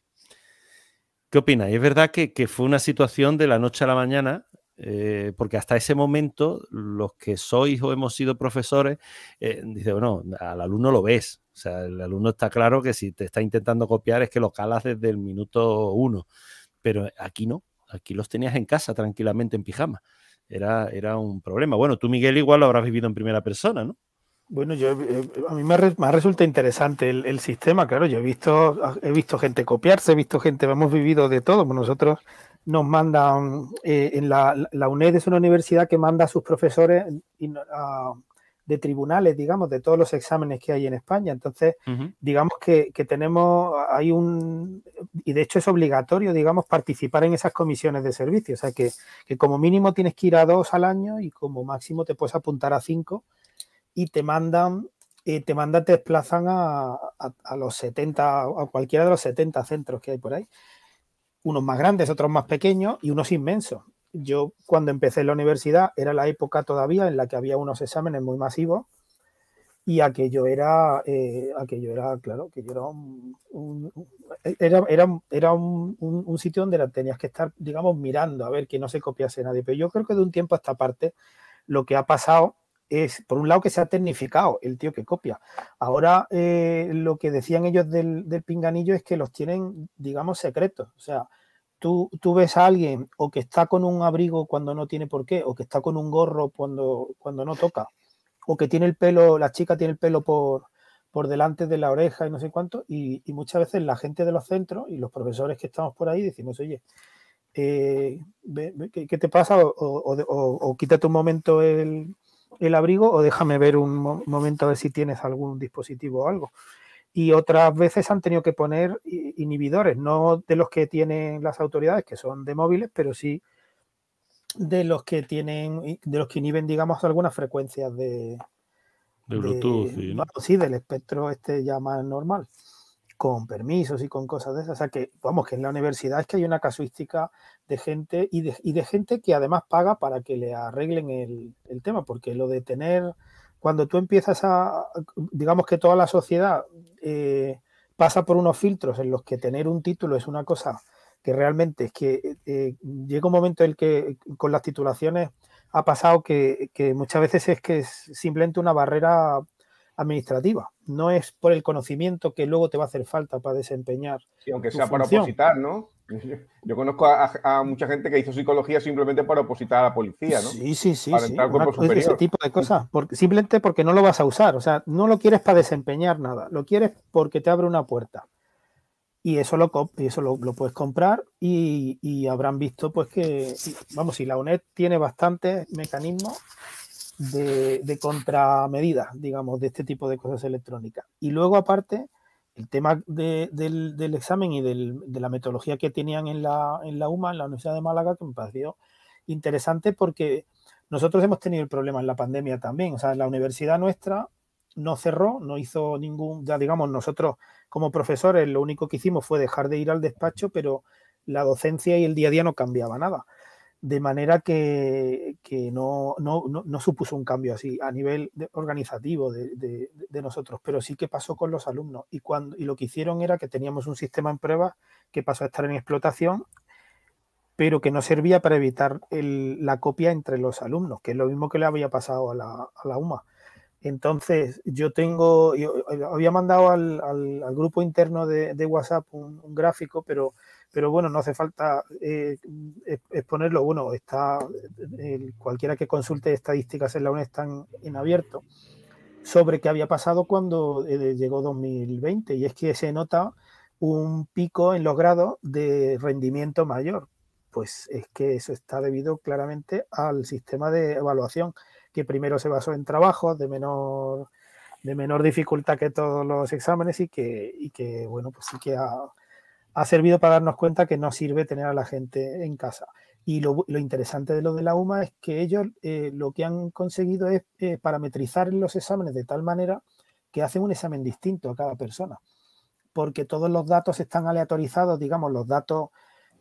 ¿Qué opináis? Es verdad que, fue una situación de la noche a la mañana, eh, porque hasta ese momento los que sois o hemos sido profesores, eh, dice, bueno, al alumno lo ves. O sea, el alumno está claro que si te está intentando copiar es que lo calas desde el minuto uno. Pero aquí no, aquí los tenías en casa tranquilamente en pijama. Era, era un problema. Bueno, tú, Miguel, igual lo habrás vivido en primera persona, ¿no?
Bueno, yo eh, a mí me, resulta interesante el, sistema, claro, yo he visto, he visto gente copiarse, he visto gente, hemos vivido de todo, pues nosotros nos mandan, eh, en la, la, UNED es una universidad que manda a sus profesores de tribunales, digamos, de todos los exámenes que hay en España, entonces, digamos que, tenemos, hay un, y de hecho es obligatorio, digamos, participar en esas comisiones de servicio, o sea que, que como mínimo tienes que ir a dos al año y como máximo te puedes apuntar a cinco y te mandan, eh, te mandan, te desplazan a, los 70, a cualquiera de los 70 centros que hay por ahí. Unos más grandes, otros más pequeños y unos inmensos. Yo cuando empecé en la universidad era la época todavía en la que había unos exámenes muy masivos y aquello era, eh, aquello era, claro, que era un, era, era, un, sitio donde tenías que estar, digamos, mirando a ver que no se copiase nadie. Pero yo creo que de un tiempo a esta parte lo que ha pasado es, por un lado, que se ha tecnificado el tío que copia. Ahora, eh, lo que decían ellos del, pinganillo es que los tienen, digamos, secretos. O sea, tú, tú, ves a alguien o que está con un abrigo cuando no tiene por qué, o que está con un gorro cuando, cuando no toca, o que tiene el pelo, la chica tiene el pelo por, por delante de la oreja y no sé cuánto, y, muchas veces la gente de los centros y los profesores que estamos por ahí decimos, oye, eh, ¿qué, te pasa? O, o, quítate un momento el, el abrigo o déjame ver un momento a ver si tienes algún dispositivo o algo. Y otras veces han tenido que poner inhibidores, no de los que tienen las autoridades, que son de móviles, pero sí de los que tienen, de los que inhiben, digamos, algunas frecuencias de,
de Bluetooth.
sí, del espectro este ya más normal con permisos y con cosas de esas. O sea que, vamos, que en la universidad es que hay una casuística de gente y de, gente que además paga para que le arreglen el, tema, porque lo de tener, cuando tú empiezas a, digamos que toda la sociedad eh, pasa por unos filtros en los que tener un título es una cosa que realmente es que eh, llega un momento en el que con las titulaciones ha pasado que, que muchas veces es que es simplemente una barrera administrativa, no es por el conocimiento que luego te va a hacer falta para desempeñar.
Sí, aunque sea para opositar, ¿no? Yo conozco a, mucha gente que hizo psicología simplemente para opositar a la policía, ¿no?
Sí, sí, sí. Para entrar ese tipo de cosas. Porque, simplemente porque no lo vas a usar. O sea, no lo quieres para desempeñar nada. Lo quieres porque te abre una puerta. Y eso lo, y eso lo, puedes comprar y, y, habrán visto, pues que, vamos, si la UNED tiene bastantes mecanismos de, contramedidas, digamos, de este tipo de cosas electrónicas. Y luego, aparte, el tema del, examen y de la metodología que tenían en la, en la UMA, en la Universidad de Málaga, que me pareció interesante porque nosotros hemos tenido el problema en la pandemia también. O sea, la universidad nuestra no cerró, no hizo ningún, ya digamos, nosotros como profesores lo único que hicimos fue dejar de ir al despacho, pero la docencia y el día a día no cambiaba nada de manera que, no, supuso un cambio así a nivel organizativo de, nosotros, pero sí que pasó con los alumnos. Y, cuando, y lo que hicieron era que teníamos un sistema en pruebas que pasó a estar en explotación, pero que no servía para evitar la copia entre los alumnos, que es lo mismo que le había pasado a la, UMA. Entonces, yo tengo, yo había mandado al, grupo interno de, WhatsApp un, gráfico, pero pero bueno, no hace falta eh, exponerlo. Bueno, está cualquiera que consulte estadísticas en la UNED están en abierto sobre qué había pasado cuando eh, llegó 2020 y es que se nota un pico en los grados de rendimiento mayor. Pues es que eso está debido claramente al sistema de evaluación que primero se basó en trabajos de menor de menor dificultad que todos los exámenes y que, y que bueno, pues sí que ha, servido para darnos cuenta que no sirve tener a la gente en casa. Y lo, interesante de lo de la UMA es que ellos eh, lo que han conseguido es eh, parametrizar los exámenes de tal manera que hacen un examen distinto a cada persona. Porque todos los datos están aleatorizados, digamos, los datos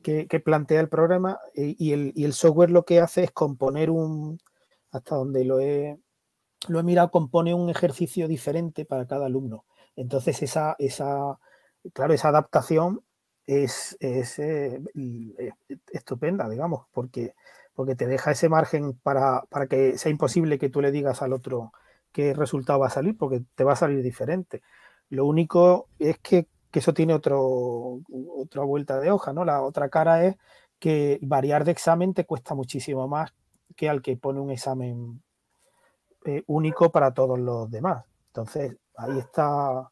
que, plantea el programa eh, y, el, software lo que hace es componer un, hasta donde lo he, lo he mirado, compone un ejercicio diferente para cada alumno. Entonces esa, esa, claro, esa adaptación es, eh, eh, estupenda, digamos, porque, porque te deja ese margen para, que sea imposible que tú le digas al otro qué resultado va a salir, porque te va a salir diferente. Lo único es que, eso tiene otro, otra vuelta de hoja, ¿no? La otra cara es que variar de examen te cuesta muchísimo más que al que pone un examen eh, único para todos los demás. Entonces, ahí está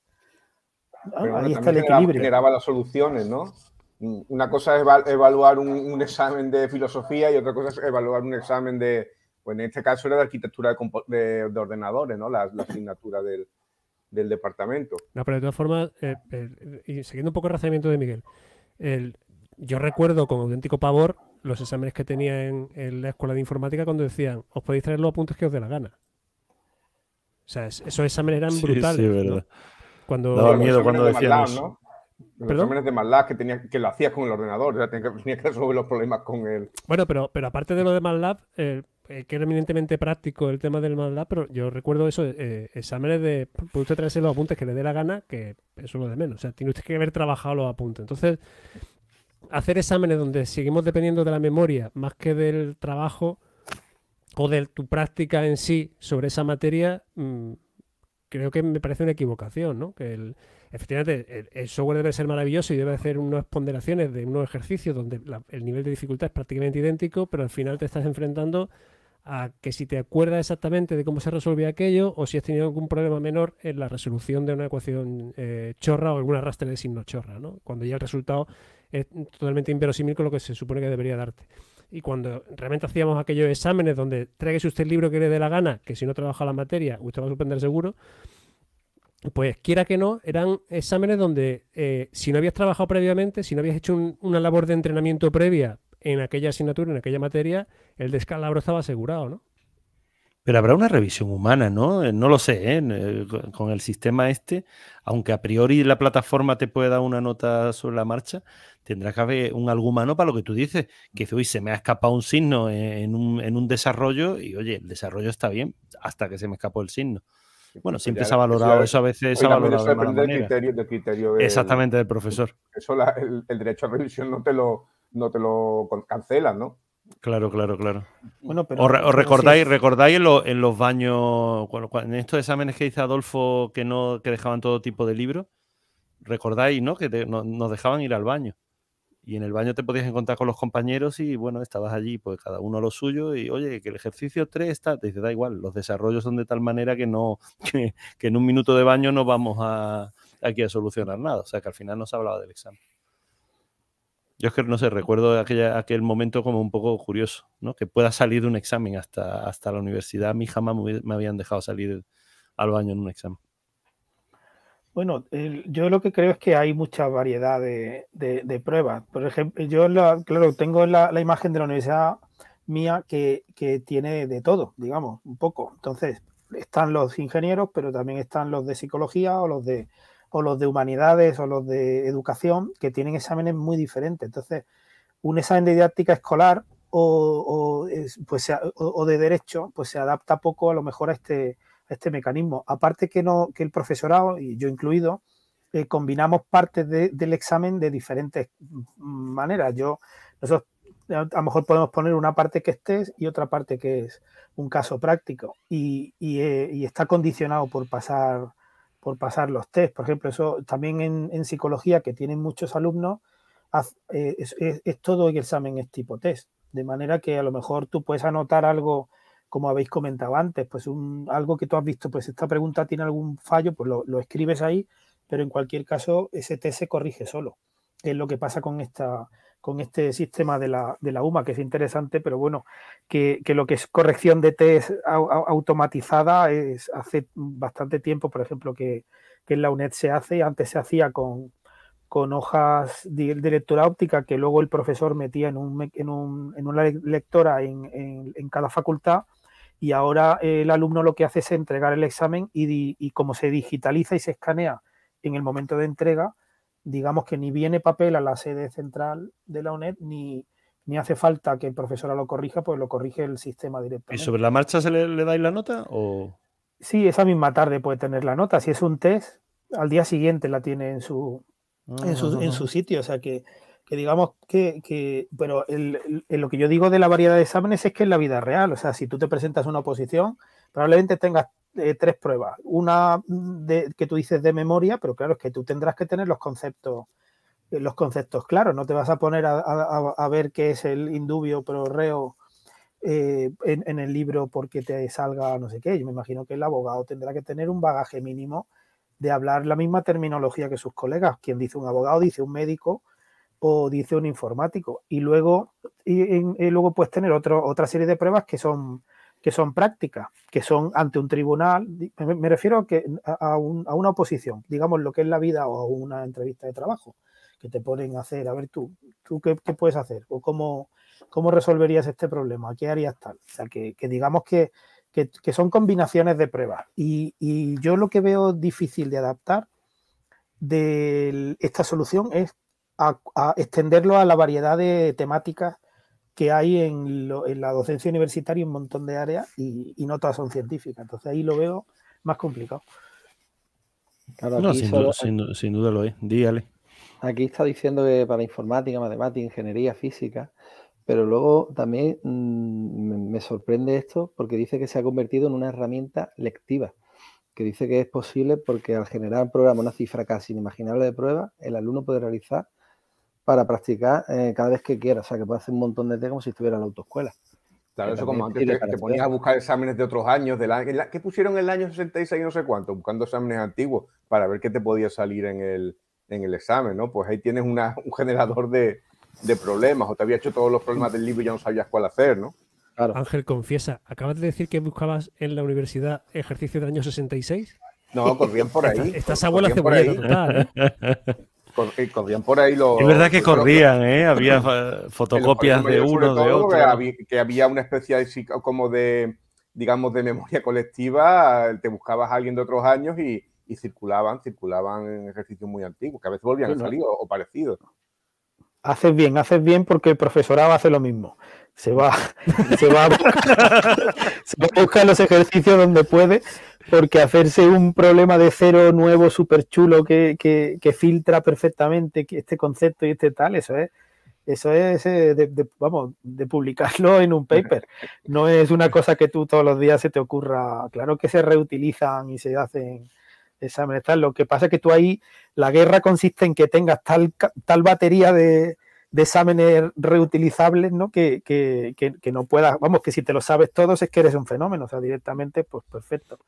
ahí está el equilibrio. Generaba las soluciones, ¿no? Una cosa es evaluar un, examen de filosofía y otra cosa es evaluar un examen de, pues en este caso era de arquitectura de, ordenadores, ¿no? La, asignatura del, departamento.
No, pero de todas formas, eh, eh, y siguiendo un poco el razonamiento de Miguel, yo recuerdo con auténtico pavor los exámenes que tenía en, la escuela de informática cuando decían, os podéis traer los apuntes que os dé la gana. O sea, esos exámenes eran brutales. Sí, verdad.
Cuando daba miedo cuando decíamos. ¿no?
Los exámenes de MATLAB que, tenía, que lo hacías con el ordenador, o sea, tenía, que, resolver los problemas con él.
Bueno, pero, pero aparte de lo de MATLAB, eh, que era eminentemente práctico el tema del MATLAB, pero yo recuerdo eso, eh, exámenes de, puede usted traerse los apuntes que le dé la gana, que eso es lo de menos, o sea, tiene usted que haber trabajado los apuntes. Entonces, hacer exámenes donde seguimos dependiendo de la memoria más que del trabajo o de tu práctica en sí sobre esa materia, mm, creo que me parece una equivocación, ¿no? Que el, efectivamente el, software debe ser maravilloso y debe hacer unas ponderaciones de unos ejercicios donde el nivel de dificultad es prácticamente idéntico, pero al final te estás enfrentando a que si te acuerdas exactamente de cómo se resolvía aquello o si has tenido algún problema menor en la resolución de una ecuación eh, chorra o alguna rastre de signo chorra, ¿no? Cuando ya el resultado es totalmente inverosímil con lo que se supone que debería darte. Y cuando realmente hacíamos aquellos exámenes donde tráigase usted el libro que le dé la gana, que si no trabaja la materia, usted va a suspender seguro, pues quiera que no, eran exámenes donde eh, si no habías trabajado previamente, si no habías hecho una labor de entrenamiento previa en aquella asignatura, en aquella materia, el descalabro estaba asegurado, ¿no?
Pero habrá una revisión humana, ¿no? Eh, no lo sé, ¿eh? ¿eh? Con el sistema este, aunque a priori la plataforma te puede dar una nota sobre la marcha, tendrá que haber un algo humano para lo que tú dices, que dice, uy, se me ha escapado un signo en un, en un desarrollo y, oye, el desarrollo está bien hasta que se me escapó el signo. Bueno, siempre se ha valorado eso, a veces se ha valorado de mala
Criterio, criterio
Exactamente, del profesor.
Eso el, el, derecho a revisión no te lo, no te lo cancelan, ¿no?
Claro, claro, claro. Bueno, pero, ¿Os, recordáis, recordáis en, los baños, en estos exámenes que dice Adolfo que no que dejaban todo tipo de libros? ¿Recordáis, no? Que nos dejaban ir al baño. Y en el baño te podías encontrar con los compañeros y bueno, estabas allí, pues cada uno lo suyo. Y oye, que el ejercicio 3 está, te dice, da igual, los desarrollos son de tal manera que no, que, en un minuto de baño no vamos a, aquí a solucionar nada. O sea que al final no se hablaba del examen. Yo es que no sé, recuerdo aquella, aquel momento como un poco curioso, ¿no? Que pueda salir de un examen hasta, hasta la universidad. A mí jamás me habían dejado salir al baño en un examen.
Bueno, yo lo que creo es que hay mucha variedad de, pruebas. Por ejemplo, yo, claro, tengo la, imagen de la universidad mía que, que, tiene de todo, digamos, un poco. Entonces, están los ingenieros, pero también están los de psicología o los de o los de humanidades o los de educación que tienen exámenes muy diferentes. Entonces, un examen de didáctica escolar o, pues o, de derecho, pues se adapta poco a lo mejor a este, este mecanismo. Aparte que, no, que el profesorado, y yo incluido, eh, combinamos partes del examen de diferentes maneras. Yo, nosotros a lo mejor podemos poner una parte que es y otra parte que es un caso práctico y, y eh, está condicionado por pasar por pasar los test. Por ejemplo, eso también en, psicología, que tienen muchos alumnos, eh, es, todo el examen es tipo test. De manera que a lo mejor tú puedes anotar algo, como habéis comentado antes, pues un, algo que tú has visto, pues esta pregunta tiene algún fallo, pues lo, lo escribes ahí, pero en cualquier caso ese test se corrige solo. Es lo que pasa con esta, con este sistema de la, de la UMA, que es interesante, pero bueno, que, lo que es corrección de test automatizada es hace bastante tiempo, por ejemplo, que, en la UNED se hace, antes se hacía con, con hojas de, lectura óptica que luego el profesor metía en, un, en, un, en una lectora en, en, cada facultad y ahora el alumno lo que hace es entregar el examen y, y como se digitaliza y se escanea en el momento de entrega, digamos que ni viene papel a la sede central de la UNED, ni, ni hace falta que el profesor lo corrija, pues lo corrige el sistema directamente.
¿Y sobre la marcha se le, dais la nota? O...
Sí, esa misma tarde puede tener la nota. Si es un test, al día siguiente la tiene en su, en, su, en su sitio. O sea que, que digamos que, que pero lo que yo digo de la variedad de exámenes es que en la vida real, o sea, si tú te presentas una oposición, probablemente tengas eh, tres pruebas. Una de, que tú dices de memoria, pero claro, es que tú tendrás que tener los conceptos, eh, los conceptos claros. No te vas a poner a, ver qué es el indubio pro reo eh, en, el libro porque te salga no sé qué. Yo me imagino que el abogado tendrá que tener un bagaje mínimo de hablar la misma terminología que sus colegas. Quien dice un abogado dice un médico o dice un informático. Y luego, y, luego puedes tener otro, otra serie de pruebas que son que son prácticas, que son ante un tribunal, me, refiero a, que, a, una oposición, digamos lo que es la vida o una entrevista de trabajo, que te ponen a hacer, a ver tú, tú qué, puedes hacer o cómo, cómo resolverías este problema, qué harías tal. O sea, que, digamos que, son combinaciones de pruebas. Y, yo lo que veo difícil de adaptar de esta solución es a, extenderlo a la variedad de temáticas que hay en, la docencia universitaria un montón de áreas y, no todas son científicas. Entonces ahí lo veo más complicado.
no, sin, duda, lo es. Dígale.
Aquí está diciendo que para informática, matemática, ingeniería, física, pero luego también mm, me sorprende esto porque dice que se ha convertido en una herramienta lectiva, que dice que es posible porque al generar un programa una cifra casi inimaginable de pruebas, el alumno puede realizar para practicar eh, cada vez que quiera. O sea, que puede hacer un montón de té como si estuviera en la autoescuela.
Claro, eso como antes te, ponías a buscar exámenes de otros años, de ¿qué pusieron en el año 66 y no sé cuánto? Buscando exámenes antiguos para ver qué te podía salir en el, en el examen, ¿no? Pues ahí tienes un generador de, problemas, o te había hecho todos los problemas del libro y ya no sabías cuál hacer, ¿no?
Claro. Ángel, confiesa, ¿acabas de decir que buscabas en la universidad ejercicio del año 66?
No, corrían por ahí.
Estás abuela cebolleta total. ¿eh?
Eh, corrían por ahí los.
Es verdad que corrían, ¿eh? Había fotocopias de uno, de otro.
Que había, una especie de, como de, digamos, de memoria colectiva. Te buscabas a alguien de otros años y, circulaban, circulaban en ejercicios muy antiguos, que a veces volvían a salir o, parecidos.
Haces bien, haces bien porque el profesorado hace lo mismo. Se va, se va, se va a buscar los ejercicios donde puede porque hacerse un problema de cero nuevo, súper chulo, que, filtra perfectamente este concepto y este tal, eso es, eso es eh, de, vamos, de publicarlo en un paper. No es una cosa que tú todos los días se te ocurra. Claro que se reutilizan y se hacen exámenes tal. Lo que pasa es que tú ahí, la guerra consiste en que tengas tal, tal batería de, exámenes reutilizables, ¿no? Que, que, no puedas, vamos, que si te lo sabes todos es que eres un fenómeno, o sea, directamente, pues perfecto.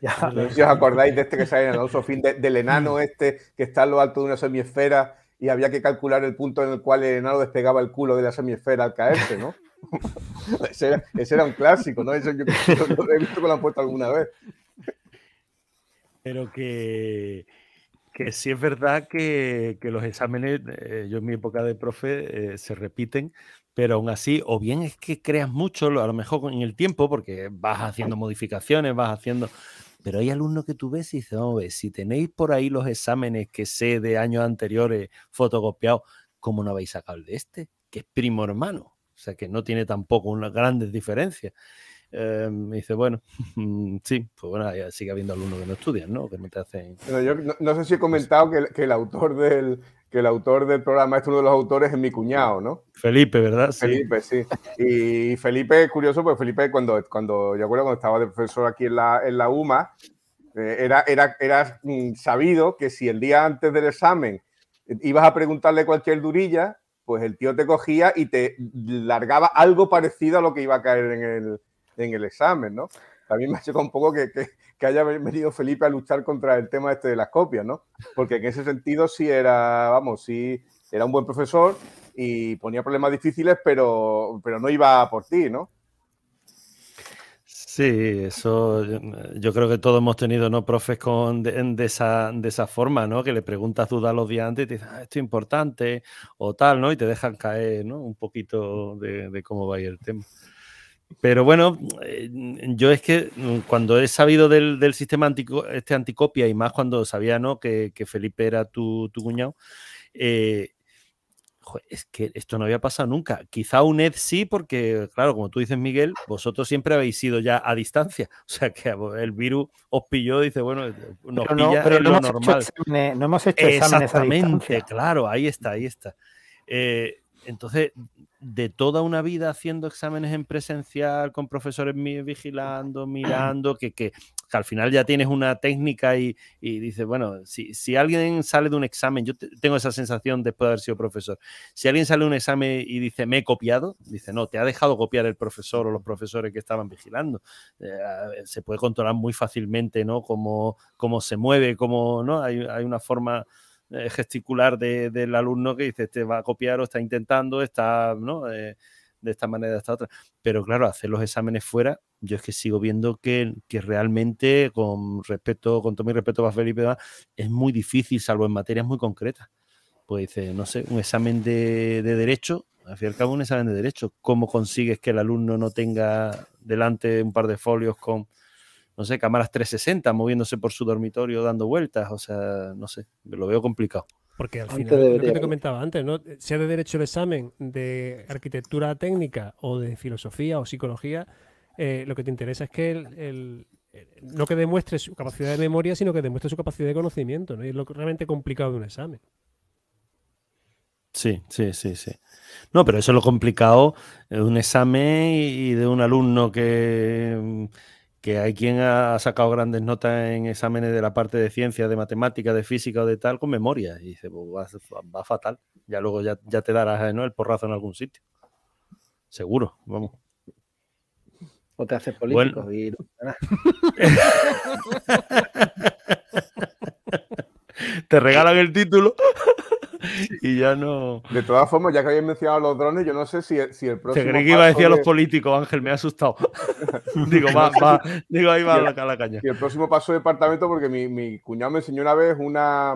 No sé si os acordáis de este que sale en Alonso Fin, del enano mm. este que está en lo alto de una semiesfera y había que calcular el punto en el cual el enano despegaba el culo de la semiesfera al caerse, ¿no? ese, era, un clásico, ¿no? Eso yo, lo he visto que lo han puesto alguna vez.
Pero que, que sí es verdad que, los exámenes, eh, yo en mi época de profe, eh, se repiten, pero aún así, o bien es que creas mucho, a lo mejor en el tiempo, porque vas haciendo modificaciones, vas haciendo pero hay alumnos que tú ves y dices, ver, si tenéis por ahí los exámenes que sé de años anteriores fotocopiados, ¿cómo no habéis sacado el de este? Que es primo hermano. O sea, que no tiene tampoco unas grandes diferencias. Eh, me dice, bueno, sí, pues bueno, sigue habiendo alumnos que no estudian, ¿no? Que no te hacen...
yo no, sé si he comentado que el autor del, que el autor del programa, este uno de los autores, es mi cuñado, ¿no?
Felipe, ¿verdad?
Sí. Felipe, sí. Y Felipe, curioso, pues Felipe, cuando, cuando yo acuerdo cuando estaba de profesor aquí en la, en la UMA, eh, era, era, era mm, sabido que si el día antes del examen ibas a preguntarle cualquier durilla, pues el tío te cogía y te largaba algo parecido a lo que iba a caer en el, en el examen, ¿no? También me ha hecho un poco que, que haya venido Felipe a luchar contra el tema este de las copias, ¿no? Porque en ese sentido sí era, vamos, sí era un buen profesor y ponía problemas difíciles, pero, pero no iba por ti, ¿no?
Sí, eso yo creo que todos hemos tenido, ¿no? Profes con, de, esa, de esa forma, ¿no? Que le preguntas dudas los días antes y te dicen, ah, esto es importante o tal, ¿no? Y te dejan caer, ¿no? Un poquito de, de cómo va a ir el tema. Pero bueno, eh, yo es que mm, cuando he sabido del, sistema este anticopia y más cuando sabía ¿no? que, Felipe era tu, cuñado, eh, es que esto no había pasado nunca. Quizá UNED sí, porque, claro, como tú dices, Miguel, vosotros siempre habéis sido ya a distancia. O sea, que el virus os pilló, dice, bueno, nos pilla
pero
no, normal.
no hemos hecho exámenes
Exactamente, claro, ahí está, ahí está. Eh, entonces, de toda una vida haciendo exámenes en presencial, con profesores vigilando, mirando, que, que, al final ya tienes una técnica y, y dices, bueno, si, si, alguien sale de un examen, yo tengo esa sensación después de haber sido profesor, si alguien sale de un examen y dice, me he copiado, dice, no, te ha dejado copiar el profesor o los profesores que estaban vigilando. Eh, se puede controlar muy fácilmente, ¿no? Cómo, cómo se mueve, cómo, ¿no? Hay, hay una forma eh, gesticular del alumno que dice, este va a copiar o está intentando, está, ¿no? Eh, de esta manera, de esta otra. Pero claro, hacer los exámenes fuera, yo es que sigo viendo que, que realmente, con respeto, con todo mi respeto para Felipe, es muy difícil, salvo en materias muy concretas. Pues dice, no sé, un examen de, de derecho, al fin y al cabo un examen de derecho, ¿cómo consigues que el alumno no tenga delante un par de folios con no sé, cámaras 360 moviéndose por su dormitorio dando vueltas, o sea, no sé, lo veo complicado.
Porque al final, lo que te comentaba antes, ¿no? sea de derecho el examen de arquitectura técnica o de filosofía o psicología, eh, lo que te interesa es que el, no que demuestre su capacidad de memoria, sino que demuestre su capacidad de conocimiento, ¿no? Y es lo realmente complicado de un examen.
Sí, sí, sí, sí. No, pero eso es lo complicado de un examen y de un alumno que, que hay quien ha sacado grandes notas en exámenes de la parte de ciencia, de matemática, de física o de tal con memoria. Y dice, pues va, fatal. Ya luego ya, te darás ¿no? el porrazo en algún sitio. Seguro, vamos.
O te haces político y
te regalan el título y ya no.
De todas formas, ya que habéis mencionado los drones, yo no sé si, si el próximo.
Te creí que iba a decir a los políticos, Ángel, me ha asustado. digo, va, va, digo, ahí va la, la, caña.
Y el próximo paso de departamento, porque mi, mi, cuñado me enseñó una vez una,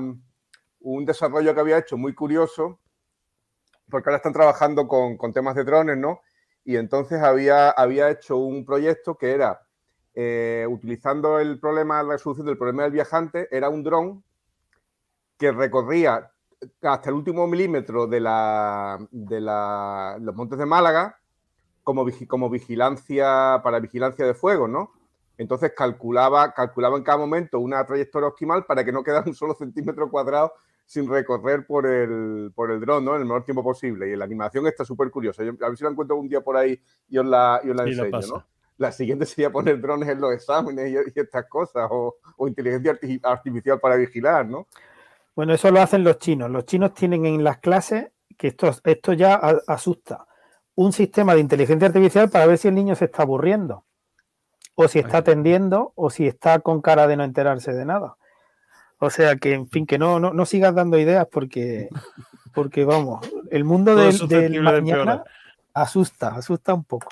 un desarrollo que había hecho muy curioso, porque ahora están trabajando con, con temas de drones, ¿no? Y entonces había, había hecho un proyecto que era, eh, utilizando el problema, la resolución del problema del viajante, era un dron que recorría hasta el último milímetro de, la, de la, los montes de Málaga como, como vigilancia para vigilancia de fuego, ¿no? Entonces calculaba, calculaba en cada momento una trayectoria optimal para que no quedara un solo centímetro cuadrado sin recorrer por el, por el dron, ¿no? En el menor tiempo posible. Y la animación está súper curiosa. a ver si la encuentro un día por ahí y os la, y os la enseño, ¿no? La siguiente sería poner drones en los exámenes y, estas cosas, o, o, inteligencia artificial para vigilar, ¿no?
Bueno, eso lo hacen los chinos. Los chinos tienen en las clases, que esto, esto ya asusta, un sistema de inteligencia artificial para ver si el niño se está aburriendo, o si está atendiendo, o si está con cara de no enterarse de nada. O sea que, en fin, que no, no, sigas dando ideas porque, porque vamos, el mundo del, mañana asusta, asusta un poco.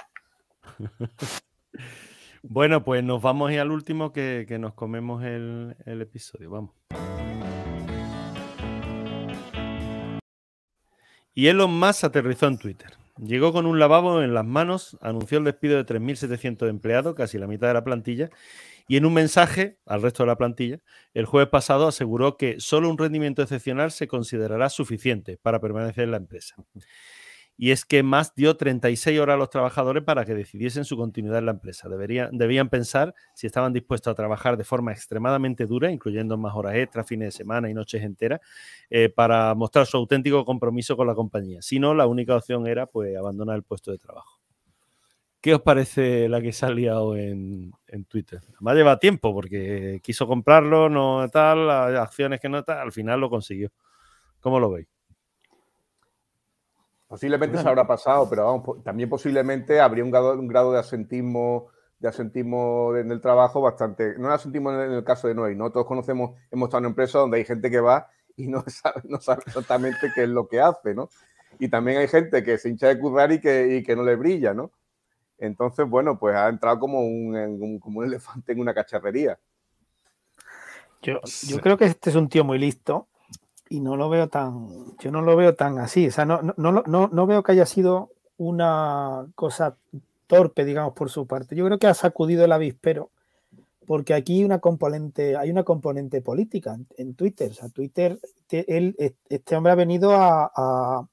Bueno, pues nos vamos y al último que, nos comemos el, el episodio. Vamos. Y Elon Musk aterrizó en Twitter. Llegó con un lavabo en las manos, anunció el despido de 3.700 empleados, casi la mitad de la plantilla, y en un mensaje al resto de la plantilla, el jueves pasado aseguró que solo un rendimiento excepcional se considerará suficiente para permanecer en la empresa y es que más dio 36 horas a los trabajadores para que decidiesen su continuidad en la empresa. debían pensar si estaban dispuestos a trabajar de forma extremadamente dura, incluyendo más horas extras, fines de semana y noches enteras, eh, para mostrar su auténtico compromiso con la compañía. Si no, la única opción era pues, abandonar el puesto de trabajo. ¿Qué os parece la que se ha liado en, Twitter? Además lleva tiempo porque quiso comprarlo, no tal, acciones que no tal, al final lo consiguió. ¿Cómo lo veis?
Posiblemente se habrá pasado, pero vamos, también posiblemente habría un grado, un grado de asentismo de asentismo en el trabajo bastante. No asentismo en el caso de Noé, ¿no? Todos conocemos, hemos estado en empresas donde hay gente que va y no sabe, no sabe exactamente qué es lo que hace, ¿no? Y también hay gente que se hincha de currar y que, y que no le brilla, ¿no? Entonces, bueno, pues ha entrado como un, como un elefante en una cacharrería.
Yo, yo creo que este es un tío muy listo y no lo veo tan, yo no lo veo tan así, o sea, no, no, no, no veo que haya sido una cosa torpe, digamos, por su parte. Yo creo que ha sacudido el avispero, porque aquí una componente, hay una componente política en, Twitter. O sea, Twitter, él, este hombre ha venido a,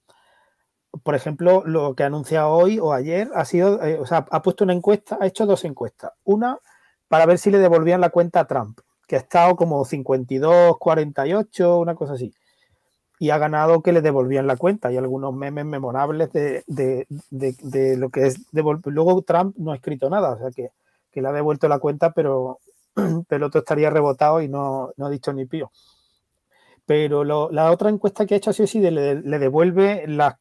por ejemplo, lo que ha anunciado hoy o ayer ha sido, eh, o sea, ha puesto una encuesta, ha hecho dos encuestas. Una para ver si le devolvían la cuenta a Trump, que ha estado como 52, 48, una cosa así y ha ganado que le devolvían la cuenta. Hay algunos memes memorables de, lo que es. Luego Trump no ha escrito nada, o sea que, le ha devuelto la cuenta, pero, el otro estaría rebotado y no, ha dicho ni pío. Pero la otra encuesta que ha hecho así o sí le, devuelve las,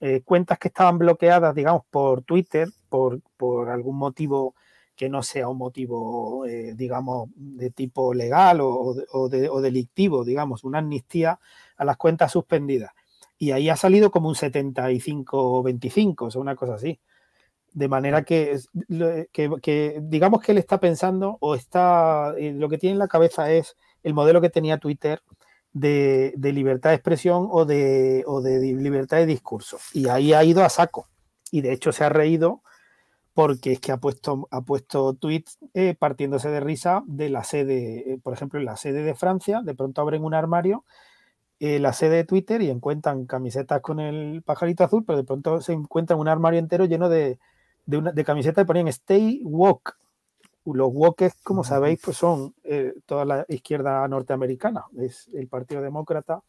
eh, cuentas que estaban bloqueadas, digamos, por Twitter, por, por algún motivo que no sea un motivo, eh, digamos, de tipo legal o, delictivo, digamos, una amnistía a las cuentas suspendidas. Y ahí ha salido como un 75-25, o sea, una cosa así. De manera que, que, digamos que él está pensando o está, eh, lo que tiene en la cabeza es el modelo que tenía Twitter de, libertad de expresión o de, o de libertad de discurso. Y ahí ha ido a saco. Y de hecho se ha reído porque es que ha puesto, ha puesto tweets eh, partiéndose de risa de la sede, eh, por ejemplo, en la sede de Francia, de pronto abren un armario eh, la sede de Twitter y encuentran camisetas con el pajarito azul, pero de pronto se encuentran un armario entero lleno de, de, camisetas que ponían Stay Walk. Los walkers, como sabéis, pues son toda la izquierda norteamericana, es el Partido Demócrata,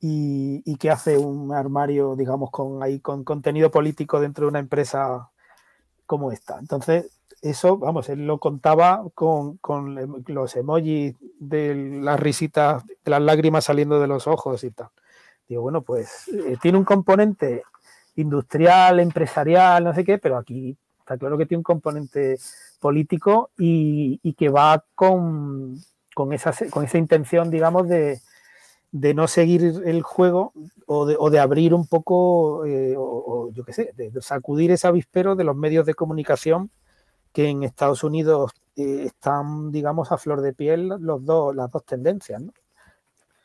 y, y, que hace un armario, digamos, con, ahí, con contenido político dentro de una empresa como esta. Entonces, eso, vamos, él lo contaba con, los emojis de las risitas, las lágrimas saliendo de los ojos y tal. Digo, bueno, pues eh, tiene un componente industrial, empresarial, no sé qué, pero aquí está claro que tiene un componente político y, que va con, con, esa, con esa intención, digamos, de, no seguir el juego o de, abrir un poco, eh, o, yo qué sé, de sacudir ese avispero de los medios de comunicación que en Estados Unidos eh, están, digamos, a flor de piel los dos, las dos tendencias. ¿no?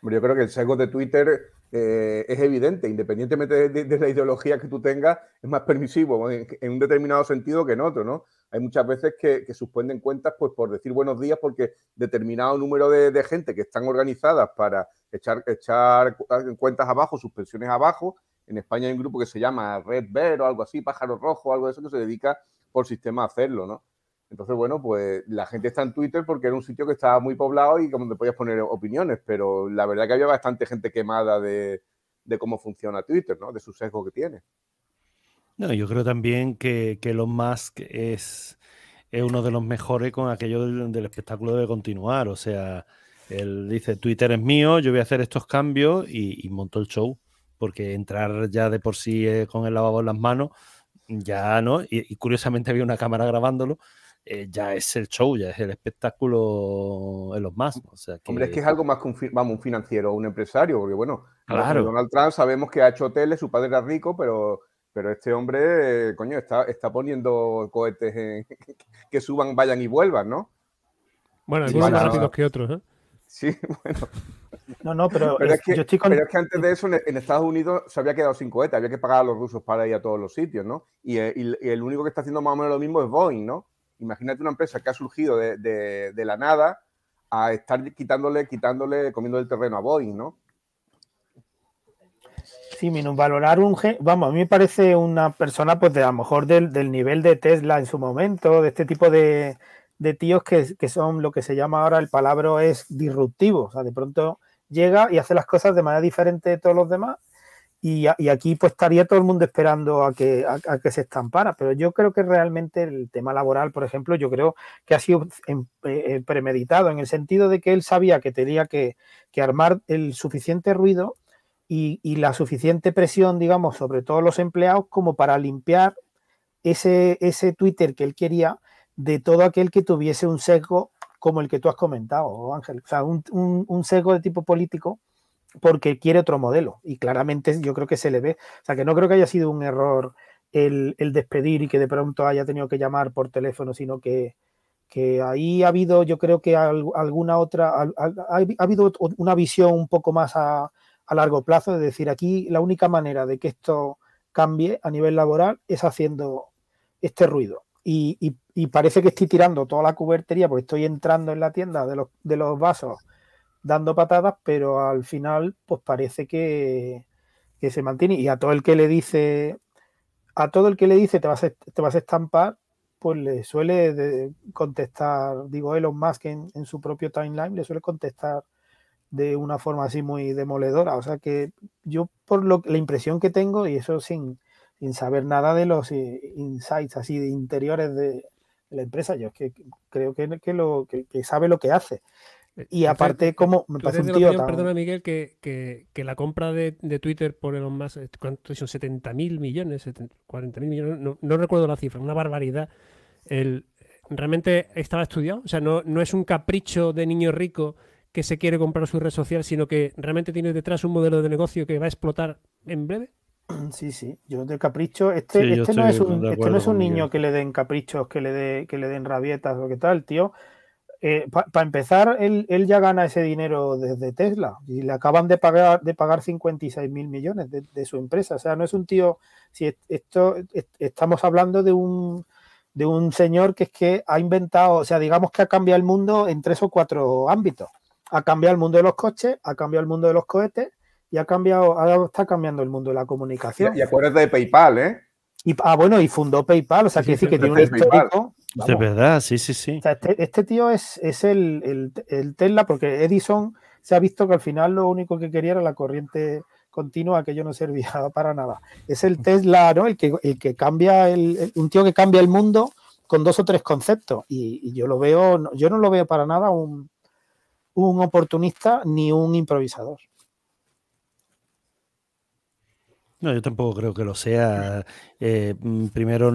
Yo creo que el sesgo de Twitter eh, es evidente, independientemente de, la ideología que tú tengas, es más permisivo en, un determinado sentido que en otro, ¿no? Hay muchas veces que, que suspenden cuentas pues, por decir buenos días porque determinado número de, gente que están organizadas para echar, echar cuentas abajo, suspensiones abajo. En España hay un grupo que se llama Red Bear o algo así, Pájaro Rojo, algo de eso, que se dedica por sistema hacerlo, ¿no? Entonces, bueno, pues la gente está en Twitter porque era un sitio que estaba muy poblado y donde podías poner opiniones, pero la verdad que había bastante gente quemada de, cómo funciona Twitter, ¿no? De su sesgo que tiene.
No, yo creo también que, que Elon Musk es, es uno de los mejores con aquello del, espectáculo de continuar. O sea, él dice, Twitter es mío, yo voy a hacer estos cambios y, y montó el show, porque entrar ya de por sí eh, con el lavabo en las manos ya no, y, curiosamente había una cámara grabándolo, eh, ya es el show, ya es el espectáculo en los más. O sea
Hombre, es que es algo más que un, vamos, un financiero o un empresario, porque bueno, Donald Trump sabemos que ha hecho hoteles, su padre era rico, pero, pero este hombre, coño, está, está poniendo cohetes que suban, vayan y vuelvan, ¿no?
Bueno, algunos más rápidos que otros, ¿eh?
Sí, bueno.
No, no, pero,
es, que, antes de eso en, Estados Unidos se había quedado sin cohetes, había que pagar a los rusos para ir a todos los sitios, ¿no? Y, eh, el único que está haciendo más o menos lo mismo es Boeing, ¿no? Imagínate una empresa que ha surgido de, la nada a estar quitándole, quitándole, comiendo el terreno a Boeing, ¿no?
Sí, valorar un vamos, a mí me parece una persona, pues de a lo mejor del, nivel de Tesla en su momento, de este tipo de, de tíos que, que, son lo que se llama ahora el palabra es disruptivo. O sea, de pronto llega y hace las cosas de manera diferente de todos los demás. Y, aquí pues estaría todo el mundo esperando a que, a, que se estampara. Pero yo creo que realmente el tema laboral, por ejemplo, yo creo que ha sido eh, eh, premeditado en el sentido de que él sabía que tenía que, armar el suficiente ruido y, y, la suficiente presión, digamos, sobre todos los empleados como para limpiar ese, ese Twitter que él quería de todo aquel que tuviese un sesgo como el que tú has comentado, Ángel. O sea, un, un, sesgo de tipo político porque quiere otro modelo. Y claramente yo creo que se le ve. O sea, que no creo que haya sido un error el, despedir y que de pronto haya tenido que llamar por teléfono, sino que, ahí ha habido, yo creo que alguna otra, ha, habido una visión un poco más a, largo plazo, de decir, aquí la única manera de que esto cambie a nivel laboral es haciendo este ruido. y, y parece que estoy tirando toda la cubertería porque estoy entrando en la tienda de los, de los vasos dando patadas, pero al final pues parece que, se mantiene y a todo el que le dice a todo el que le dice te vas a, te vas a estampar, pues le suele contestar, digo Elon Musk en, en su propio timeline, le suele contestar de una forma así muy demoledora. O sea que yo por lo, la impresión que tengo, y eso sin, sin saber nada de los eh, insights así de interiores de, la empresa. Yo es que creo que, que lo, que, sabe lo que hace. Y aparte, como
me parece un tío Perdona, Miguel, que, que, la compra de, de, Twitter por Elon Musk, eh, ¿cuántos son? 70 mil millones, 40 mil millones, no, no, recuerdo la cifra, una barbaridad. El, ¿Realmente estaba estudiado? O sea, no, no es un capricho de niño rico que se quiere comprar su red social, sino que realmente tiene detrás un modelo de negocio que va a explotar en breve.
Sí, sí, yo de capricho, este, este no es un, este no es un niño que le den caprichos, que le, de, que le den rabietas o qué tal, tío. Eh, Para empezar, él, ya gana ese dinero desde Tesla y le acaban de pagar, de pagar 56 mil millones de, su empresa. O sea, no es un tío, si esto estamos hablando de un, de un señor que es que ha inventado, o sea, digamos que ha cambiado el mundo en tres o cuatro ámbitos. Ha cambiado el mundo de los coches, ha cambiado el mundo de los cohetes y ha cambiado, ahora está cambiando el mundo de la comunicación.
Y, acuérdate de PayPal, ¿eh?
Y, ah, bueno, y fundó PayPal, o sea, quiere decir que tiene un histórico.
De verdad, sí, sí, sí.
O sea, este, este, tío es, es el, el, el, Tesla, porque Edison se ha visto que al final lo único que quería era la corriente continua, que yo no servía para nada. Es el Tesla, ¿no? El que, el que cambia, el, un tío que cambia el mundo con dos o tres conceptos. Y, y yo lo veo, yo no lo veo para nada un, un oportunista ni un improvisador.
No, yo tampoco creo que lo sea. Eh, mm, primero,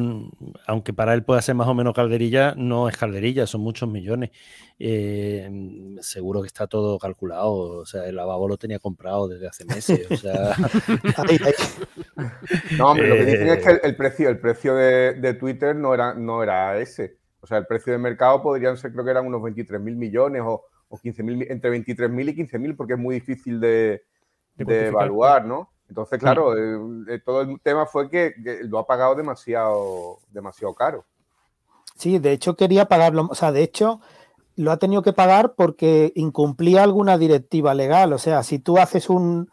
aunque para él pueda ser más o menos calderilla, no es calderilla, son muchos millones. Eh, mm, seguro que está todo calculado. O sea, el lavabo lo tenía comprado desde hace meses. O sea...
no, hombre, lo que dicen es que el, eh, precio, el precio de, Twitter no era, no era ese. O sea, el precio de mercado podrían ser, creo que eran unos 23 mil millones o, o 15 mil, entre 23 mil y 15 mil, porque es muy difícil de, de evaluar, ¿no? Entonces, claro, eh, todo el tema fue que, lo ha pagado demasiado, demasiado caro.
Sí, de hecho quería pagarlo, o sea, de hecho lo ha tenido que pagar porque incumplía alguna directiva legal. O sea, si tú haces un,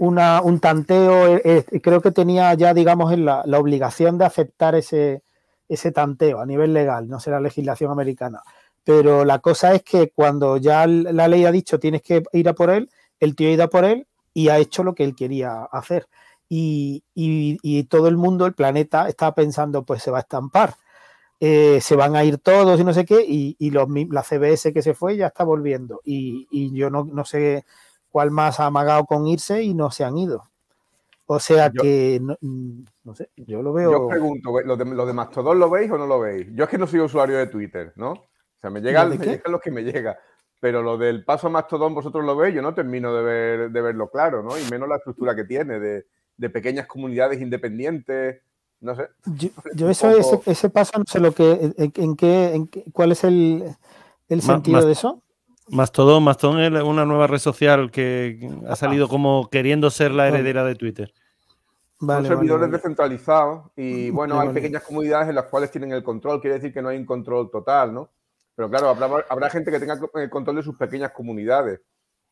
un tanteo, eh, eh, creo que tenía ya, digamos, la, la, obligación de aceptar ese, ese tanteo a nivel legal, no sé la legislación americana. Pero la cosa es que cuando ya la ley ha dicho tienes que ir a por él, el tío ha ido a por él y ha hecho lo que él quería hacer. Y, todo el mundo, el planeta, estaba pensando, pues se va a estampar, eh, se van a ir todos y no sé qué, y, los, la CBS que se fue ya está volviendo. Y, yo no, no, sé cuál más ha amagado con irse y no se han ido. O sea que, mm, no, sé, yo lo veo.
Yo os pregunto, ¿lo de, ¿lo de Mastodon lo veis o no lo veis? Yo es que no soy usuario de Twitter, ¿no? O sea, me llegan, me llegan los que me llega pero lo del paso a Mastodon vosotros lo veis, yo no termino de, ver, de verlo claro, ¿no? Y menos la estructura que tiene de, de pequeñas comunidades independientes, no sé.
Yo, eso, ese, ese, paso no sé lo que, en, qué, en cuál es el, el sentido de eso.
Mastodon, Mastodon es una nueva red social que ha salido como queriendo ser la heredera de Twitter.
Son servidores descentralizados y bueno, hay pequeñas comunidades en las cuales tienen el control, quiere decir que no hay un control total, ¿no? Pero claro, habrá, gente que tenga el control de sus pequeñas comunidades.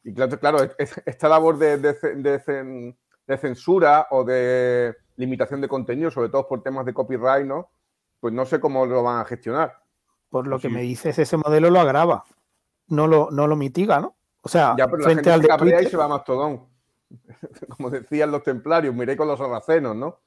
Y claro, claro esta labor de, censura o de limitación de contenido, sobre todo por temas de copyright, ¿no? Pues no sé cómo lo van a gestionar.
Por lo que me dices, ese modelo lo agrava, no lo, no lo mitiga, ¿no? O sea, frente al de
y se va Mastodon. Como decían los templarios, miré con los sarracenos, ¿no?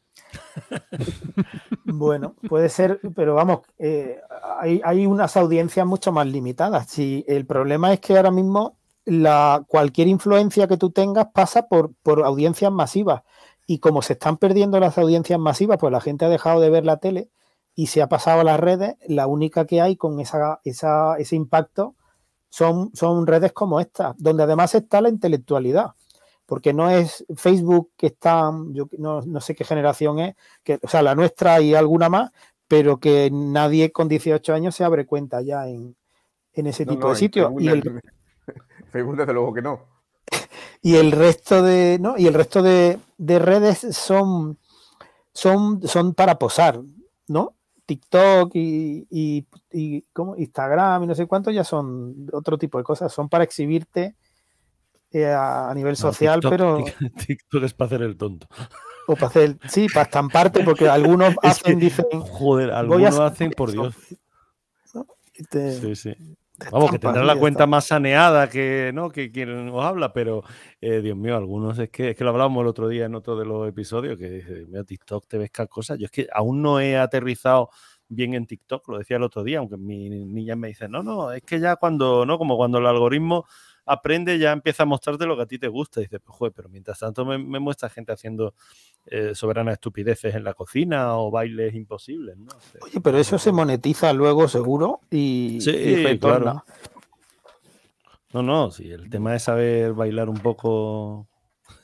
Bueno, puede ser, pero vamos, eh, hay, unas audiencias mucho más limitadas. Si el problema es que ahora mismo la, cualquier influencia que tú tengas pasa por, por audiencias masivas. Y como se están perdiendo las audiencias masivas, pues la gente ha dejado de ver la tele y se ha pasado a las redes. La única que hay con esa, ese impacto son, son redes como esta, donde además está la intelectualidad porque no es Facebook que está, yo no, sé qué generación es, que, o sea, la nuestra y alguna más, pero que nadie con 18 años se abre cuenta ya en, ese tipo de sitios. Y el,
Facebook desde luego que no.
Y el resto de, ¿no? Y el resto de, redes son, son, son para posar, ¿no? TikTok y, y, y Instagram y no sé cuánto ya son otro tipo de cosas, son para exhibirte eh, a nivel social, pero.
TikTok es para hacer el tonto.
O para hacer, sí, para estamparte, porque algunos hacen, dicen.
Joder, algunos hacen, por Dios. Sí, sí. Vamos, que tendrá la cuenta más saneada que, ¿no? que quien os habla, pero eh, Dios mío, algunos es que, es que lo hablábamos el otro día en otro de los episodios, que dice, mira, TikTok te ves cada cosa. Yo es que aún no he aterrizado bien en TikTok, lo decía el otro día, aunque mi niña me dice, no, no, es que ya cuando, ¿no? Como cuando el algoritmo aprende, ya empieza a mostrarte lo que a ti te gusta. Y dices, pues, joder, pero mientras tanto me, muestra gente haciendo eh, soberanas estupideces en la cocina o bailes imposibles. ¿no?
Oye, pero eso se monetiza luego seguro y,
sí, Claro. No, no, sí, el tema es saber bailar un poco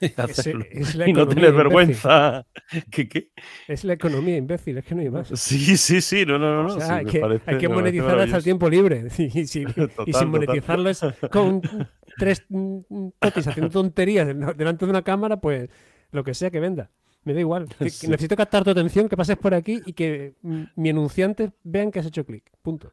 y no tener vergüenza. ¿Qué,
Es la economía, imbécil, es que no hay más.
Sí, sí, sí, no, no, no.
hay, que, hay, que, monetizarlo hasta el tiempo libre. Y, sin monetizarlo es con tres totis haciendo tonterías delante de una cámara, pues lo que sea que venda. Me da igual. Necesito captar tu atención, que pases por aquí y que mi enunciante vean que has hecho clic. Punto.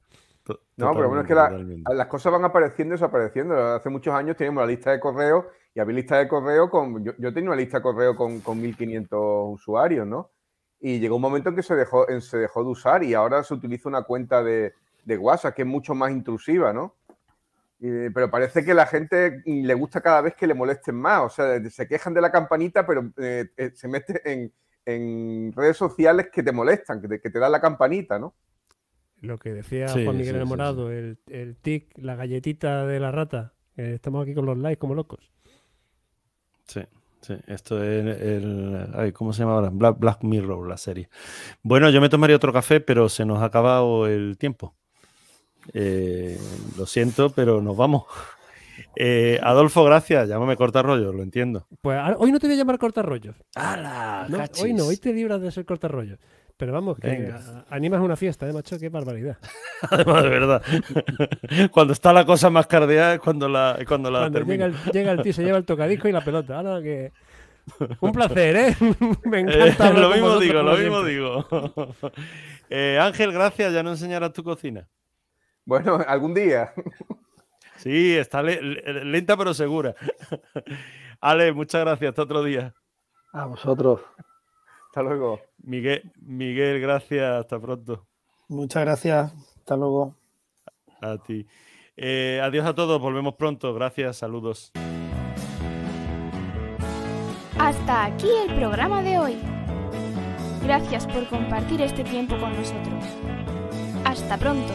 no, pero bueno, es que las cosas van apareciendo y desapareciendo. Hace muchos años teníamos la lista de correo y había lista de correo con. Yo, tenía una lista de correo con, con 1500 usuarios, ¿no? Y llegó un momento en que se dejó, se dejó de usar y ahora se utiliza una cuenta de, de WhatsApp que es mucho más intrusiva, ¿no? pero parece que la gente le gusta cada vez que le molesten más. O sea, se quejan de la campanita, pero eh, eh, se mete en, en, redes sociales que te molestan, que te, que te dan la campanita, ¿no?
Lo que decía Juan Miguel Enamorado, el, el, tic, la galletita de la rata. estamos aquí con los likes como locos.
Sí, sí. Esto es el. ¿Cómo se llama ahora? Black, Mirror, la serie. Bueno, yo me tomaría otro café, pero se nos ha acabado el tiempo. Eh, lo siento, pero nos vamos. Eh, Adolfo, gracias. Llámame corta rollo, lo entiendo.
Pues hoy no te voy a llamar corta rollo. hoy no, hoy te libras de ser corta rollo. Pero vamos, que animas una fiesta, ¿eh, macho? Qué barbaridad.
Además, de verdad. cuando está la cosa más cardeada es cuando la, cuando la
Llega el, llega el, tío, se lleva el tocadisco y la pelota. Ahora que... Un placer, ¿eh? Me encanta.
lo mismo digo, lo mismo digo. Eh, Ángel, gracias. Ya no enseñarás tu cocina.
Bueno, algún día.
Sí, está lenta pero segura. Ale, muchas gracias. Hasta otro día.
A vosotros.
Hasta luego.
Miguel, Miguel, gracias. Hasta pronto.
Muchas gracias. Hasta luego.
A ti. Eh, adiós a todos. Volvemos pronto. Gracias. Saludos.
Hasta aquí el programa de hoy. Gracias por compartir este tiempo con nosotros. Hasta pronto.